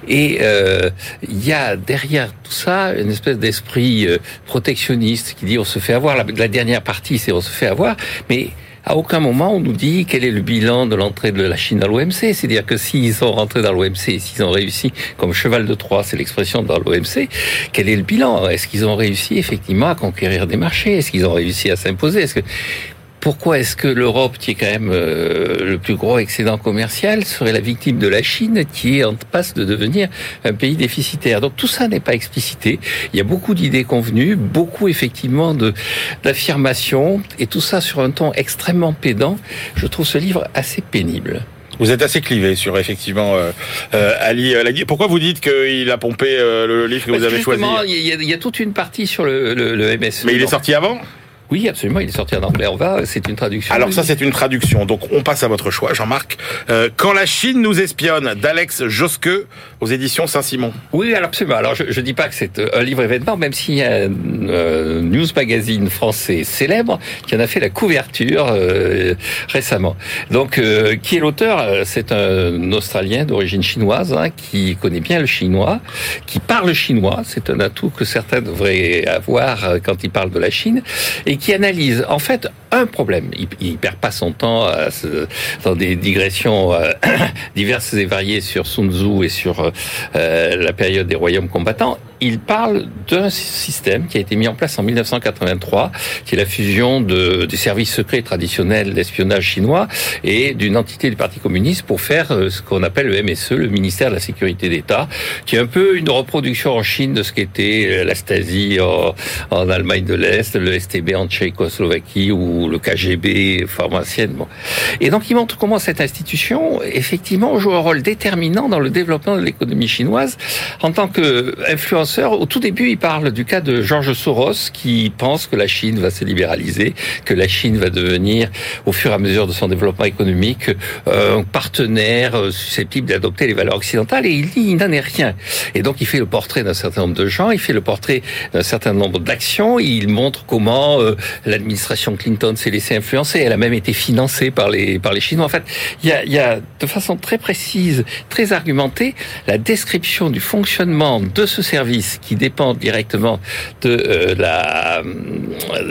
Et euh, il y a derrière tout ça une espèce d'esprit euh, protectionniste qui dit on se fait avoir. La, la dernière partie, c'est on se fait avoir, mais à aucun moment on nous dit quel est le bilan de l'entrée de la Chine dans l'OMC. C'est-à-dire que s'ils sont rentrés dans l'OMC, s'ils ont réussi comme cheval de Troie, c'est l'expression dans l'OMC, quel est le bilan? Est-ce qu'ils ont réussi effectivement à conquérir des marchés? Est-ce qu'ils ont réussi à s'imposer? Pourquoi est-ce que l'Europe, qui est quand même euh, le plus gros excédent commercial, serait la victime de la Chine, qui est en passe de devenir un pays déficitaire? Donc tout ça n'est pas explicité. Il y a beaucoup d'idées convenues, beaucoup effectivement de d'affirmations, et tout ça sur un ton extrêmement pédant. Je trouve ce livre assez pénible. Vous êtes assez clivé sur effectivement euh, euh Ali Lagui. Pourquoi vous dites qu'il a pompé le livre que vous avez choisi il y, a, il y, a, toute une partie sur le, le, le MSE. Mais il est sorti avant oui, absolument. Il est sorti en anglais. On va. C'est une traduction. Alors ça, c'est une traduction. Donc on passe à votre choix, Jean-Marc. Euh, Quand la Chine nous espionne, d'Alex Josque aux éditions Saint-Simon. Oui, absolument. Alors je, ne dis pas que c'est euh, un livre événement, même s'il y a un euh, news magazine français célèbre qui en a fait la couverture euh, récemment. Donc qui est l'auteur C'est un Australien d'origine chinoise hein, qui connaît bien le chinois, qui parle chinois. C'est un atout que certains devraient avoir quand ils parlent de la Chine et qui analyse. En fait un problème. Il, il perd pas son temps à dans des digressions euh, diverses et variées sur Sun Tzu et sur euh, euh, la période des royaumes combattants il parle d'un système qui a été mis en place en 1983, qui est la fusion de, des services secrets traditionnels d'espionnage chinois et d'une entité du Parti communiste pour faire euh, ce qu'on appelle le MSE, le ministère de la Sécurité d'État, qui est un peu une reproduction en Chine de ce qu'était euh, la Stasi en, en Allemagne de l'Est, le STB en Tchécoslovaquie ou le KGB pharmacienne. Bon. Et donc il montre comment cette institution, effectivement, joue un rôle déterminant dans le développement de l'économie chinoise en tant qu'influence au tout début, il parle du cas de Georges Soros qui pense que la Chine va se libéraliser, que la Chine va devenir, au fur et à mesure de son développement économique, euh, un partenaire euh, susceptible d'adopter les valeurs occidentales. Et il dit, il n'en est rien. Et donc, il fait le portrait d'un certain nombre de gens, il fait le portrait d'un certain nombre d'actions. Il montre comment euh, l'administration Clinton s'est laissée influencer. Elle a même été financée par les par les Chinois. En fait, il y a, y a de façon très précise, très argumentée, la description du fonctionnement de ce service qui dépendent directement de euh, la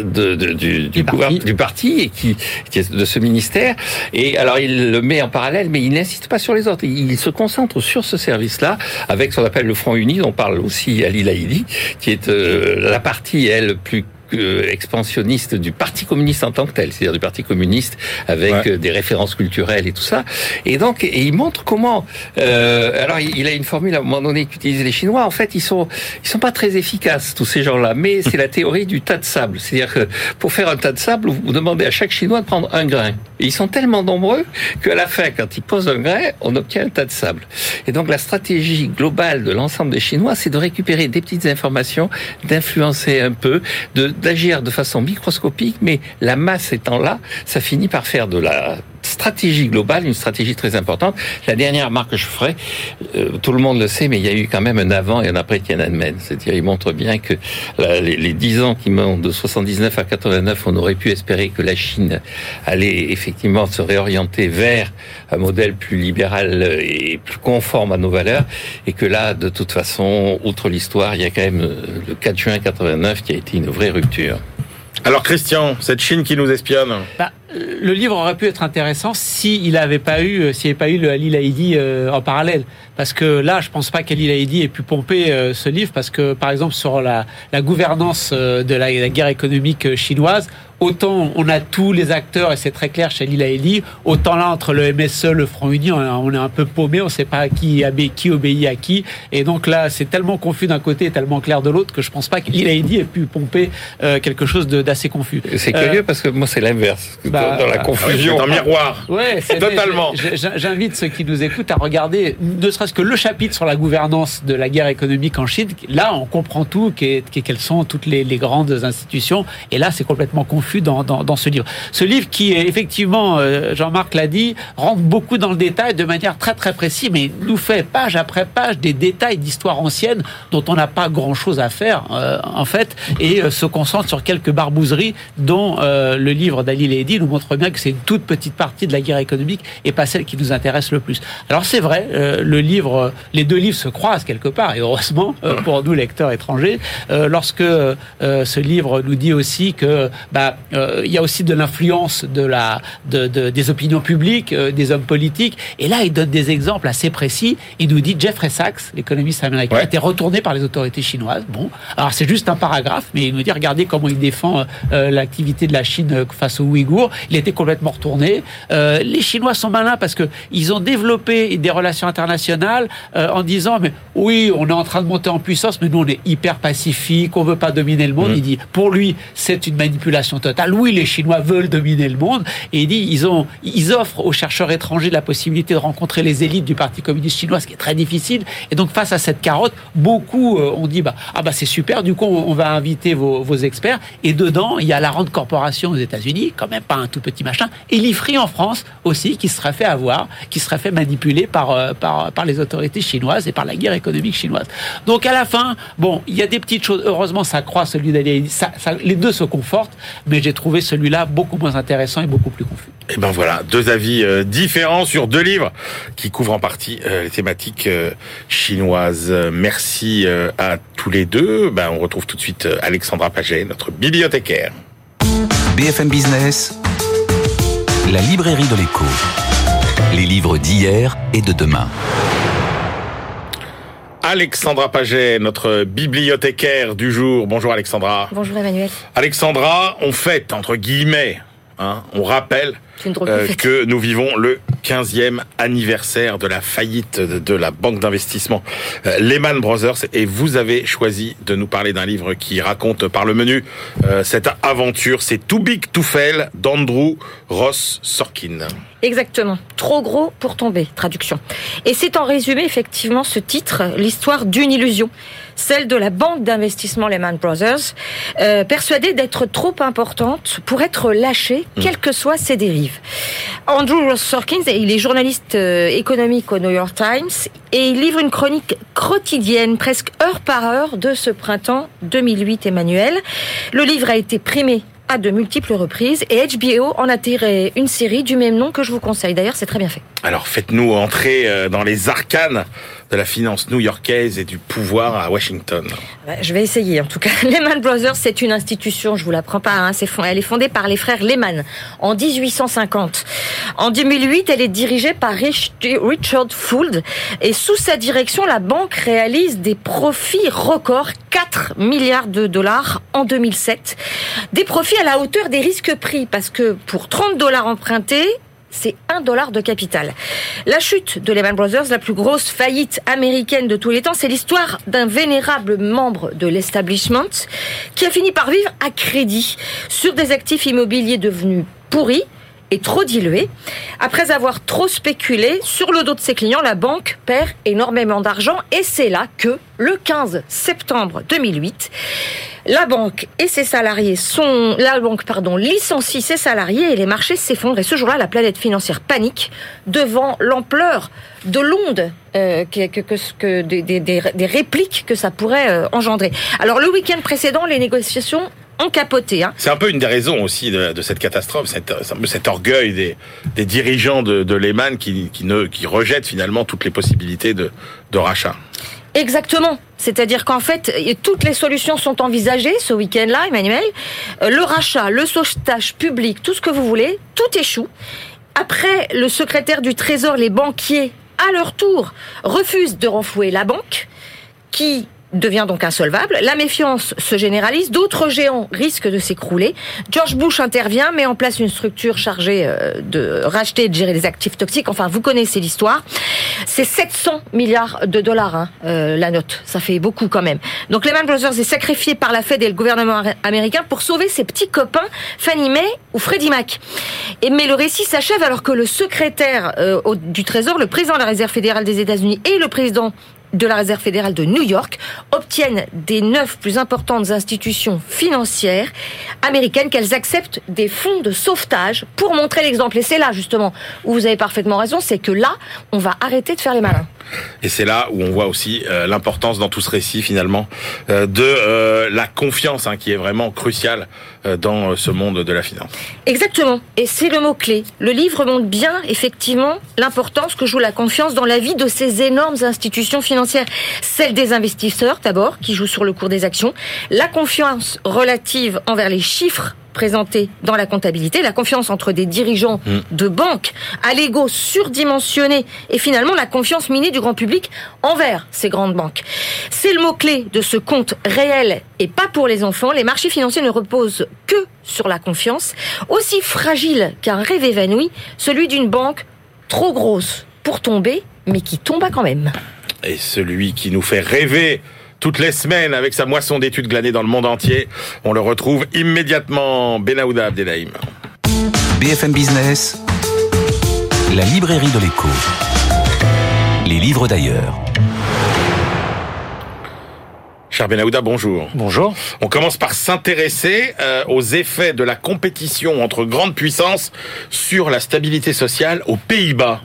de, du, du, parti. du, parti. et qui, est de ce ministère. Et alors il le met en parallèle, mais il n'insiste pas sur les autres. Il, se concentre sur ce service-là avec ce qu'on appelle le Front Uni, dont parle aussi Ali Laïdi, qui est euh, la partie elle plus expansionniste du Parti communiste en tant que tel, c'est-à-dire du Parti communiste avec Ouais. euh, des références culturelles et tout ça. Et donc, et il montre comment. euh, alors, il il a une formule à un moment donné qu'utilisent les Chinois. En fait, ils sont ils sont pas très efficaces tous ces gens-là. Mais c'est la théorie du tas de sable. C'est-à-dire que pour faire un tas de sable, vous demandez à chaque Chinois de prendre un grain. Et ils sont tellement nombreux qu'à la fin, quand ils posent un grain, on obtient un tas de sable. Et donc, la stratégie globale de l'ensemble des Chinois, c'est de récupérer des petites informations, d'influencer un peu, de d'agir de façon microscopique. Mais la masse étant là, ça finit par faire de la stratégie globale, une stratégie très importante. La dernière remarque que je ferai, euh, tout le monde le sait, mais il y a eu quand même un avant et un après Tiananmen. C'est-à-dire, il montre bien que la- les, 10 ans qui montent de 79 à 89, on aurait pu espérer que la Chine allait effectivement se réorienter vers un modèle plus libéral et plus conforme à nos valeurs, et que là, de toute façon, outre l'histoire, il y a quand même euh, le 4 juin 89 qui a été une vraie rupture. Alors Christian, cette Chine qui nous espionne. Bah, le livre aurait pu être intéressant s'il n'avait pas eu, euh, s'il n'y avait pas eu le Ali Laïdi euh, en parallèle. Parce que là, je pense pas qu'Ali Laïdi ait pu pomper euh, ce livre, parce que par exemple sur la, la gouvernance euh, de la, la guerre économique euh, chinoise, autant on a tous les acteurs et c'est très clair chez Ali Laïdi, autant là entre le MSE, le Front Uni, on est- un peu paumé, on ne sait pas qui, qui obéit à qui. Et donc là, c'est tellement confus d'un côté et tellement clair de l'autre que je pense pas qu'Ali Laïdi ait pu pomper euh, quelque chose d'assez confus. C'est Euh, curieux parce que moi, c'est l'inverse. bah, dans la oui, confusion. c'est un miroir. Ouais, c'est Totalement. J'invite ceux qui nous écoutent à regarder, ne serait-ce que le chapitre sur la gouvernance de la guerre économique en Chine. Là, on comprend tout, quelles sont toutes les, les grandes institutions. Et là, c'est complètement confus dans, ce livre. Ce livre qui, effectivement, euh, Jean-Marc l'a dit, rentre beaucoup dans le détail de manière très très précise, mais nous fait page après page des détails d'histoire ancienne dont on n'a pas grand-chose à faire, euh, en fait, et euh, se concentre sur quelques barbouzeries dont euh, le livre d'Ali Lady nous montre bien que c'est une toute petite partie de la guerre économique et pas celle qui nous intéresse le plus. Alors c'est vrai, euh, le livre, les deux livres se croisent quelque part, et heureusement pour nous lecteurs étrangers, lorsque ce livre nous dit aussi que bah euh, il y a aussi de l'influence de la de, de- des opinions publiques, euh, des hommes politiques, et là il donne des exemples assez précis. Il nous dit Jeffrey Sachs, l'économiste américain, Ouais. a été retourné par les autorités chinoises. Bon, alors c'est juste un paragraphe, mais il nous dit regardez comment il défend euh, l'activité de la Chine face aux Ouïghours. Il était complètement retourné. Les Chinois sont malins parce que ils ont développé des relations internationales en disant mais oui, on est en train de monter en puissance, mais nous on est hyper pacifique, on veut pas dominer le monde. Mm. Il dit pour lui c'est une manipulation totale. Oui, les Chinois veulent dominer le monde et il dit ils ont ils offrent aux chercheurs étrangers la possibilité de rencontrer les élites du Parti communiste chinois, ce qui est très difficile. Et donc face à cette carotte, beaucoup euh, ont dit bah ah bah c'est super, du coup on, va inviter vos, vos experts. Et dedans il y a la Rand Corporation aux États-Unis, quand même pas un tout petit machin, et l'IFRI en France aussi qui serait fait avoir, qui serait fait manipuler par euh, par par les autorités chinoises et par la guerre économique chinoise. Donc à la fin, bon, il y a des petites choses. Heureusement, ça croît celui ça, les deux se confortent, j'ai trouvé celui-là beaucoup moins intéressant et beaucoup plus confus. Et ben voilà, deux avis euh, différents sur deux livres qui couvrent en partie euh, les thématiques euh, chinoises. Merci à tous les deux. Ben, on retrouve tout de suite Alexandra Paget, notre bibliothécaire. BFM Business, la librairie de l'écho. Les livres d'hier et de demain. Alexandra Paget, notre bibliothécaire du jour. Bonjour Alexandra. Bonjour Emmanuel. Alexandra, on fête, entre guillemets, hein, on rappelle euh, que nous vivons le 15e anniversaire de la faillite de, de la banque d'investissement euh, Lehman Brothers et vous avez choisi de nous parler d'un livre qui raconte par le menu euh, cette aventure, c'est Too Big to Fail d'Andrew Ross Sorkin. Exactement. Trop gros pour tomber, traduction. Et c'est en résumé effectivement ce titre, l'histoire d'une illusion, celle de la banque d'investissement Lehman Brothers, euh, persuadée d'être trop importante pour être lâchée, quelles que soient ses dérives. Andrew Ross Sorkin, il est journaliste euh, économique au New York Times et il livre une chronique quotidienne, presque heure par heure, de ce printemps 2008, Emmanuel. Le livre a été primé à de multiples reprises et HBO en a tiré une série du même nom que je vous conseille. D'ailleurs, c'est très bien fait. Alors faites-nous entrer euh, dans les arcanes de la finance new-yorkaise et du pouvoir à Washington. Je vais essayer en tout cas. Lehman Brothers, c'est une institution, je vous l'apprends pas, hein, elle est fondée par les frères Lehman en 1850. En 2008, elle est dirigée par Richard Fould et sous sa direction, la banque réalise des profits records, 4 milliards de dollars en 2007. Des profits à la hauteur des risques pris parce que pour 30 dollars empruntés, c'est un dollar de capital. La chute de Lehman Brothers, la plus grosse faillite américaine de tous les temps, c'est l'histoire d'un vénérable membre de l'establishment qui a fini par vivre à crédit sur des actifs immobiliers devenus pourris et trop dilués. Après avoir trop spéculé sur le dos de ses clients, la banque perd énormément d'argent et c'est là que, le 15 septembre 2008, la banque et ses salariés sont, la banque, pardon, licencie ses salariés et les marchés s'effondrent. Et ce jour-là, la planète financière panique devant l'ampleur de l'onde euh, que, que, des, répliques que ça pourrait euh, engendrer. Alors le week-end précédent, les négociations ont capoté. Hein. C'est un peu une des raisons aussi de, de cette catastrophe, cet, cet orgueil des, des dirigeants de, de Lehman qui, qui, ne, qui rejettent finalement toutes les possibilités de, de rachat. Exactement. C'est-à-dire qu'en fait, toutes les solutions sont envisagées ce week-end-là, Emmanuel. Euh, le rachat, le sauvetage public, tout ce que vous voulez, tout échoue. Après, le secrétaire du Trésor, les banquiers, à leur tour, refusent de renflouer la banque, qui devient donc insolvable. La méfiance se généralise. D'autres géants risquent de s'écrouler. George Bush intervient, met en place une structure chargée euh, de racheter et de gérer les actifs toxiques. Enfin, vous connaissez l'histoire. C'est 700 milliards de dollars, hein, euh, la note. Ça fait beaucoup quand même. Donc Lehman Brothers est sacrifié par la Fed et le gouvernement américain pour sauver ses petits copains Fannie Mae ou Freddie Mac. Mais le récit s'achève alors que le secrétaire euh, du Trésor, le président de la Réserve fédérale des États-Unis et le président de la Réserve fédérale de New York obtiennent des neuf plus importantes institutions financières américaines qu'elles acceptent des fonds de sauvetage pour montrer l'exemple. Et c'est là justement où vous avez parfaitement raison, c'est que là, on va arrêter de faire les malins. Et c'est là où on voit aussi euh, l'importance dans tout ce récit finalement euh, de euh, la confiance hein, qui est vraiment cruciale dans ce monde de la finance. Exactement. Et c'est le mot-clé. Le livre montre bien effectivement l'importance que joue la confiance dans la vie de ces énormes institutions financières. Celle des investisseurs d'abord, qui jouent sur le cours des actions. La confiance relative envers les chiffres présenté dans la comptabilité, la confiance entre des dirigeants mm. de banques à l'ego surdimensionné et finalement la confiance minée du grand public envers ces grandes banques. C'est le mot-clé de ce compte réel et pas pour les enfants. Les marchés financiers ne reposent que sur la confiance, aussi fragile qu'un rêve évanoui, celui d'une banque trop grosse pour tomber, mais qui tomba quand même. Et celui qui nous fait rêver toutes les semaines avec sa moisson d'études glanées dans le monde entier. On le retrouve immédiatement. Benahouda Abdelhaim. BFM Business, la librairie de l'écho. Les livres d'ailleurs. Cher Benahouda, bonjour. Bonjour. On commence par s'intéresser euh, aux effets de la compétition entre grandes puissances sur la stabilité sociale aux Pays-Bas.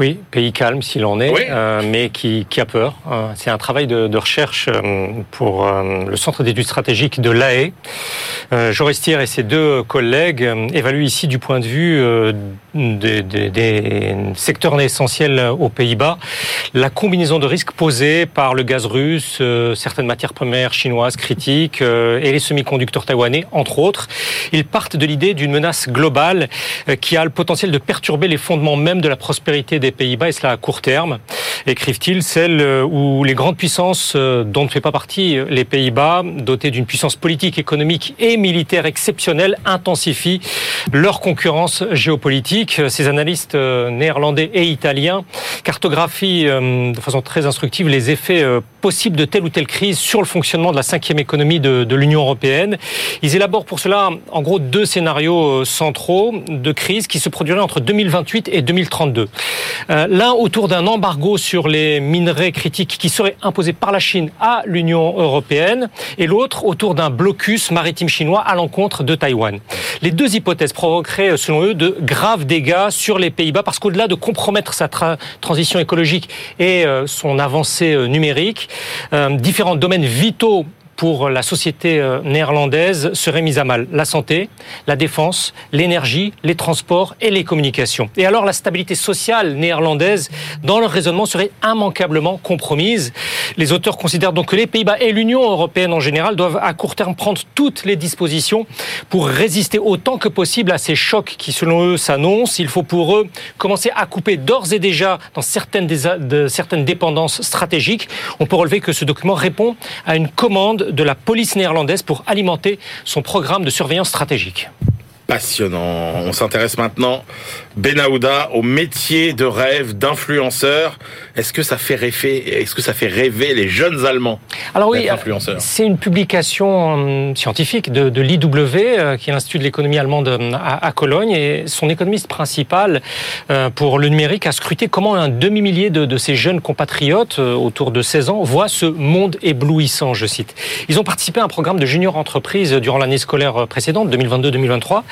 Oui, pays calme s'il en est, euh, mais qui, qui, a peur. Euh, c'est un travail de, de recherche euh, pour le Centre d'études stratégiques de l'AE. Joristier et ses deux collègues évaluent ici du point de vue des, des, des, secteurs essentiels aux Pays-Bas la combinaison de risques posés par le gaz russe, certaines matières premières chinoises critiques et les semi-conducteurs taïwanais, entre autres. Ils partent de l'idée d'une menace globale qui a le potentiel de perturber les fondements même de la prospérité des Pays-Bas, et cela à court terme, écrivent-ils, celle euh, où les grandes puissances euh, dont ne fait pas partie euh, les Pays-Bas, dotés d'une puissance politique, économique et militaire exceptionnelle, intensifient leur concurrence géopolitique? Ces analystes néerlandais et italiens cartographient de façon très instructive les effets possibles de telle ou telle crise sur le fonctionnement de la cinquième économie de l'Union européenne. Ils élaborent pour cela, en gros, deux scénarios centraux de crise qui se produiraient entre 2028 et 2032. Euh, l'un autour d'un embargo sur les minerais critiques qui serait imposé par la Chine à l'Union européenne et l'autre autour d'un blocus maritime chinois à l'encontre de Taïwan. Les deux hypothèses provoqueraient, selon eux, de graves dégâts sur les Pays-Bas parce qu'au-delà de compromettre sa transition écologique et euh, son avancée euh, numérique, différents domaines vitaux pour la société euh, néerlandaise seraient mises à mal. La santé, la défense, l'énergie, les transports et les communications. Et alors la stabilité sociale néerlandaise, dans leur raisonnement, serait immanquablement compromise. Les auteurs considèrent donc que les Pays-Bas et l'Union européenne en général doivent à court terme prendre toutes les dispositions pour résister autant que possible à ces chocs qui, selon eux, s'annoncent. Il faut pour eux commencer à couper d'ores et déjà dans certaines, certaines dépendances stratégiques. On peut relever que ce document répond à une commande de la police néerlandaise pour alimenter son programme de surveillance stratégique passionnant. On s'intéresse maintenant, Benahouda, au métier de rêve d'influenceur. Est-ce que ça fait rêver, est-ce que ça fait rêver les jeunes Allemands Alors oui, c'est une publication euh, scientifique de, de l'IW, euh, qui est l'Institut de l'économie allemande euh, à, Cologne, et son économiste principal pour le numérique a scruté comment un demi-millier de, de ces jeunes compatriotes, autour de 16 ans, voient ce monde éblouissant, je cite. Ils ont participé à un programme de junior entreprise durant l'année scolaire précédente, 2022-2023,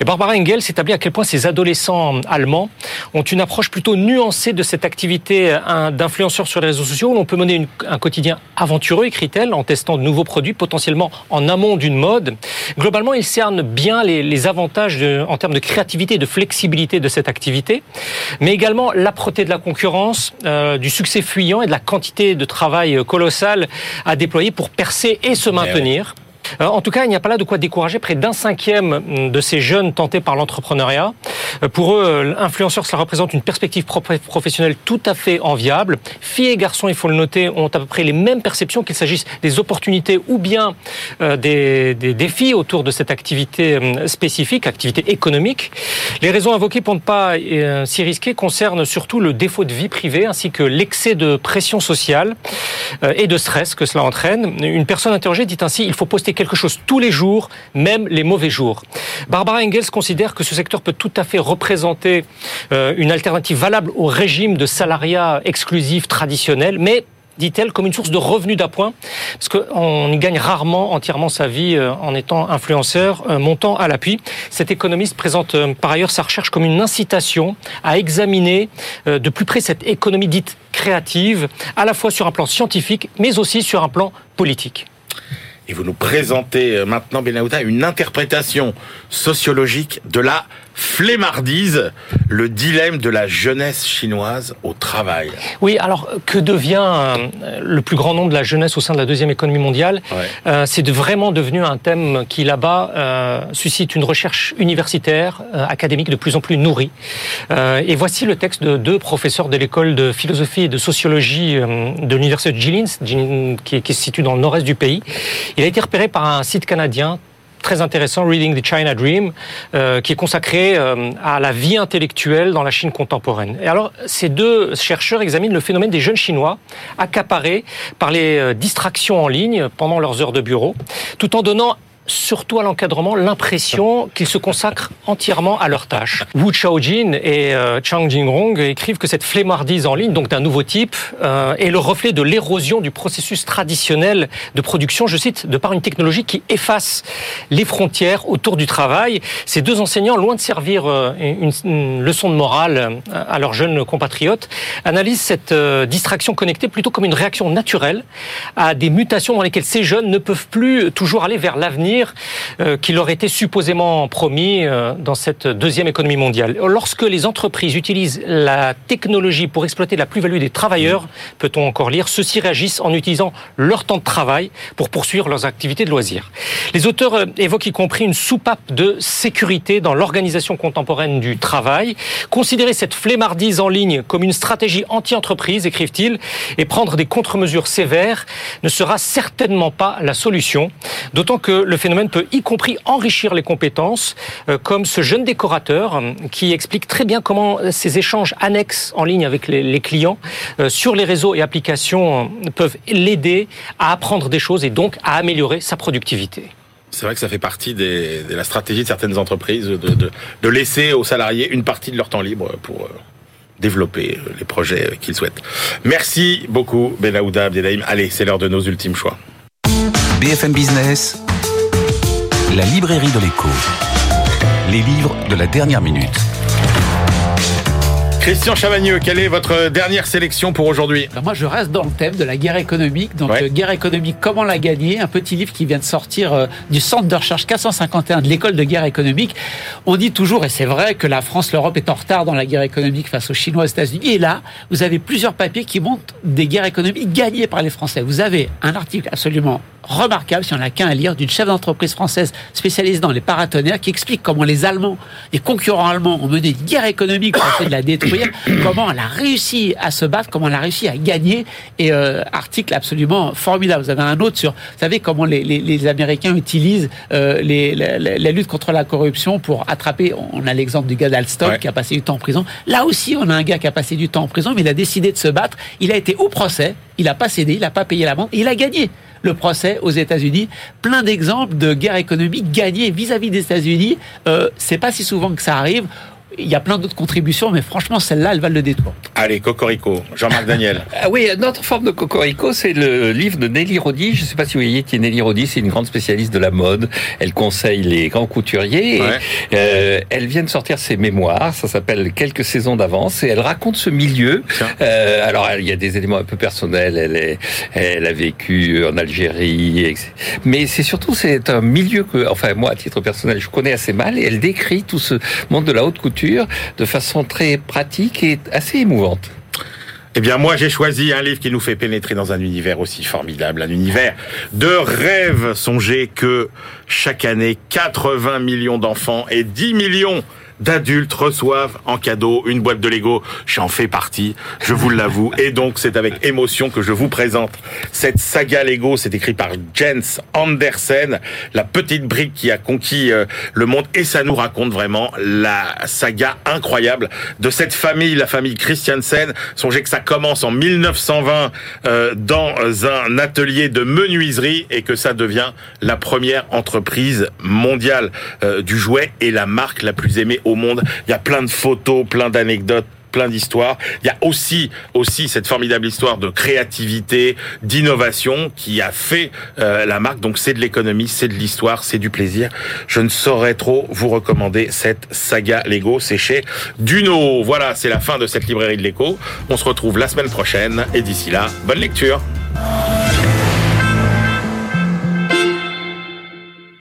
et Barbara Engel s'établit à quel point ces adolescents allemands ont une approche plutôt nuancée de cette activité euh, d'influenceurs sur les réseaux sociaux. Où on peut mener un quotidien aventureux, écrit-elle, en testant de nouveaux produits, potentiellement en amont d'une mode. Globalement, ils cernent bien les, avantages en termes de créativité et de flexibilité de cette activité, mais également l'âpreté de la concurrence, euh, du succès fuyant et de la quantité de travail colossal à déployer pour percer et se eh maintenir. Euh, en tout cas, il n'y a pas là de quoi décourager près d'un cinquième de ces jeunes tentés par l'entrepreneuriat. Euh, pour eux, euh, influenceurs, cela représente une perspective professionnelle tout à fait enviable. Filles et garçons, il faut le noter, ont à peu près les mêmes perceptions, qu'il s'agisse des opportunités ou bien des, défis autour de cette activité spécifique, activité économique. Les raisons invoquées pour ne pas s'y risquer concernent surtout le défaut de vie privée ainsi que l'excès de pression sociale et de stress que cela entraîne. Une personne interrogée dit ainsi, il faut poster quelque chose tous les jours, même les mauvais jours. Barbara Engels considère que ce secteur peut tout à fait représenter euh, une alternative valable au régime de salariat exclusif traditionnel, mais dit-elle, comme une source de revenus d'appoint, parce qu'on y gagne rarement entièrement sa vie euh, en étant influenceur, euh, montant à l'appui. Cet économiste présente par ailleurs sa recherche comme une incitation à examiner de plus près cette économie dite créative, à la fois sur un plan scientifique, mais aussi sur un plan politique. Et vous nous présentez euh, maintenant, Benahouda, une interprétation sociologique de la flémardise le dilemme de la jeunesse chinoise au travail. Oui, alors que devient euh, le plus grand nombre de la jeunesse au sein de la deuxième économie mondiale? Euh, C'est vraiment devenu un thème qui là-bas euh, suscite une recherche universitaire, académique de plus en plus nourrie. et voici le texte de deux professeurs de l'école de philosophie et de sociologie de l'université de Jilin, qui, qui se situe dans le nord-est du pays. Il a été repéré par un site canadien très intéressant, Reading the China Dream, euh, qui est consacré euh, à la vie intellectuelle dans la Chine contemporaine. Et alors, ces deux chercheurs examinent le phénomène des jeunes Chinois accaparés par les euh, distractions en ligne pendant leurs heures de bureau, tout en donnant surtout à l'encadrement, l'impression qu'ils se consacrent entièrement à leur tâche. Wu Chaojin et euh, Chang Jingrong écrivent que cette flemmardise en ligne, donc d'un nouveau type, euh, est le reflet de l'érosion du processus traditionnel de production, je cite, de par une technologie qui efface les frontières autour du travail. Ces deux enseignants, loin de servir euh, une, leçon de morale à leurs jeunes compatriotes, analysent cette distraction connectée plutôt comme une réaction naturelle à des mutations dans lesquelles ces jeunes ne peuvent plus toujours aller vers l'avenir euh, qui leur était supposément promis euh, dans cette deuxième économie mondiale. Lorsque les entreprises utilisent la technologie pour exploiter la plus-value des travailleurs, peut-on encore lire, ceux-ci réagissent en utilisant leur temps de travail pour poursuivre leurs activités de loisirs. Les auteurs euh, évoquent y compris une soupape de sécurité dans l'organisation contemporaine du travail. Considérer cette flemmardise en ligne comme une stratégie anti-entreprise, écrivent-ils, et prendre des contre-mesures sévères ne sera certainement pas la solution. D'autant que le phénomène peut y compris enrichir les compétences, euh, comme ce jeune décorateur euh, qui explique très bien comment ces échanges annexes en ligne avec les, clients euh, sur les réseaux et applications peuvent l'aider à apprendre des choses et donc à améliorer sa productivité. C'est vrai que ça fait partie de la stratégie de certaines entreprises de, de, laisser aux salariés une partie de leur temps libre pour développer les projets qu'ils souhaitent. Merci beaucoup, Benaouda Abdelhaim. Allez, c'est l'heure de nos ultimes choix. BFM Business, la librairie de l'écho. Les livres de la dernière minute. Christian Chavagneux, quelle est votre dernière sélection pour aujourd'hui ben, Moi, je reste dans le thème de la guerre économique. Donc, euh, guerre économique, comment la gagner? Un petit livre qui vient de sortir euh, du centre de recherche 451 de l'école de guerre économique. On dit toujours, et c'est vrai, que la France, l'Europe est en retard dans la guerre économique face aux Chinois, aux États-Unis. Et là, vous avez plusieurs papiers qui montrent des guerres économiques gagnées par les Français. Vous avez un article absolument remarquable, si on n'a qu'un à lire, d'une chef d'entreprise française spécialisée dans les paratonnerres qui explique comment les Allemands, les concurrents allemands ont mené une guerre économique pour essayer de la détruire, comment elle a réussi à se battre, comment elle a réussi à gagner. Et euh, article absolument formidable. Vous avez un autre sur, vous savez, comment les, les, les Américains utilisent euh, les, la, la, lutte contre la corruption pour attraper. On a l'exemple du gars d'Alstom ouais. qui a passé du temps en prison. Là aussi, on a un gars qui a passé du temps en prison, mais il a décidé de se battre. Il a été au procès, il n'a pas cédé, il n'a pas payé l'amende, il a gagné le procès aux États-Unis. Plein d'exemples de guerres économiques gagnées vis-à-vis des États-Unis. Euh, c'est pas si souvent que ça arrive. Il y a plein d'autres contributions, mais franchement, celle-là, elle va le détour. Allez, Cocorico, Jean-Marc Daniel. ah oui, notre forme de Cocorico, c'est le livre de Nelly Rodi. Je ne sais pas si vous voyez qui est Nelly Rodi, c'est une grande spécialiste de la mode. Elle conseille les grands couturiers. Ouais. Et, euh, elle vient de sortir ses mémoires, ça s'appelle Quelques saisons d'avance, et elle raconte ce milieu. Euh, alors, il y a des éléments un peu personnels. Elle, est, elle a vécu en Algérie, mais c'est surtout c'est un milieu que, enfin moi, à titre personnel, je connais assez mal. Et elle décrit tout ce monde de la haute couture de façon très pratique et assez émouvante. Eh bien, moi, j'ai choisi un livre qui nous fait pénétrer dans un univers aussi formidable, un univers de rêve. Songez que chaque année, 80 millions d'enfants et 10 millions d'adultes reçoivent en cadeau une boîte de Lego. J'en fais partie, je vous l'avoue. Et donc, c'est avec émotion que je vous présente cette saga Lego. C'est écrit par Jens Andersen, la petite brique qui a conquis le monde. Et ça nous raconte vraiment la saga incroyable de cette famille, la famille Christiansen. Songez que ça commence en 1920 euh, dans un atelier de menuiserie et que ça devient la première entreprise mondiale euh, du jouet et la marque la plus aimée au monde. Il y a plein de photos, plein d'anecdotes plein d'histoires. Il y a aussi aussi cette formidable histoire de créativité, d'innovation qui a fait euh, la marque. Donc c'est de l'économie, c'est de l'histoire, c'est du plaisir. Je ne saurais trop vous recommander cette saga Lego. C'est chez Duno. Voilà, c'est la fin de cette librairie de l'écho. On se retrouve la semaine prochaine et d'ici là, bonne lecture.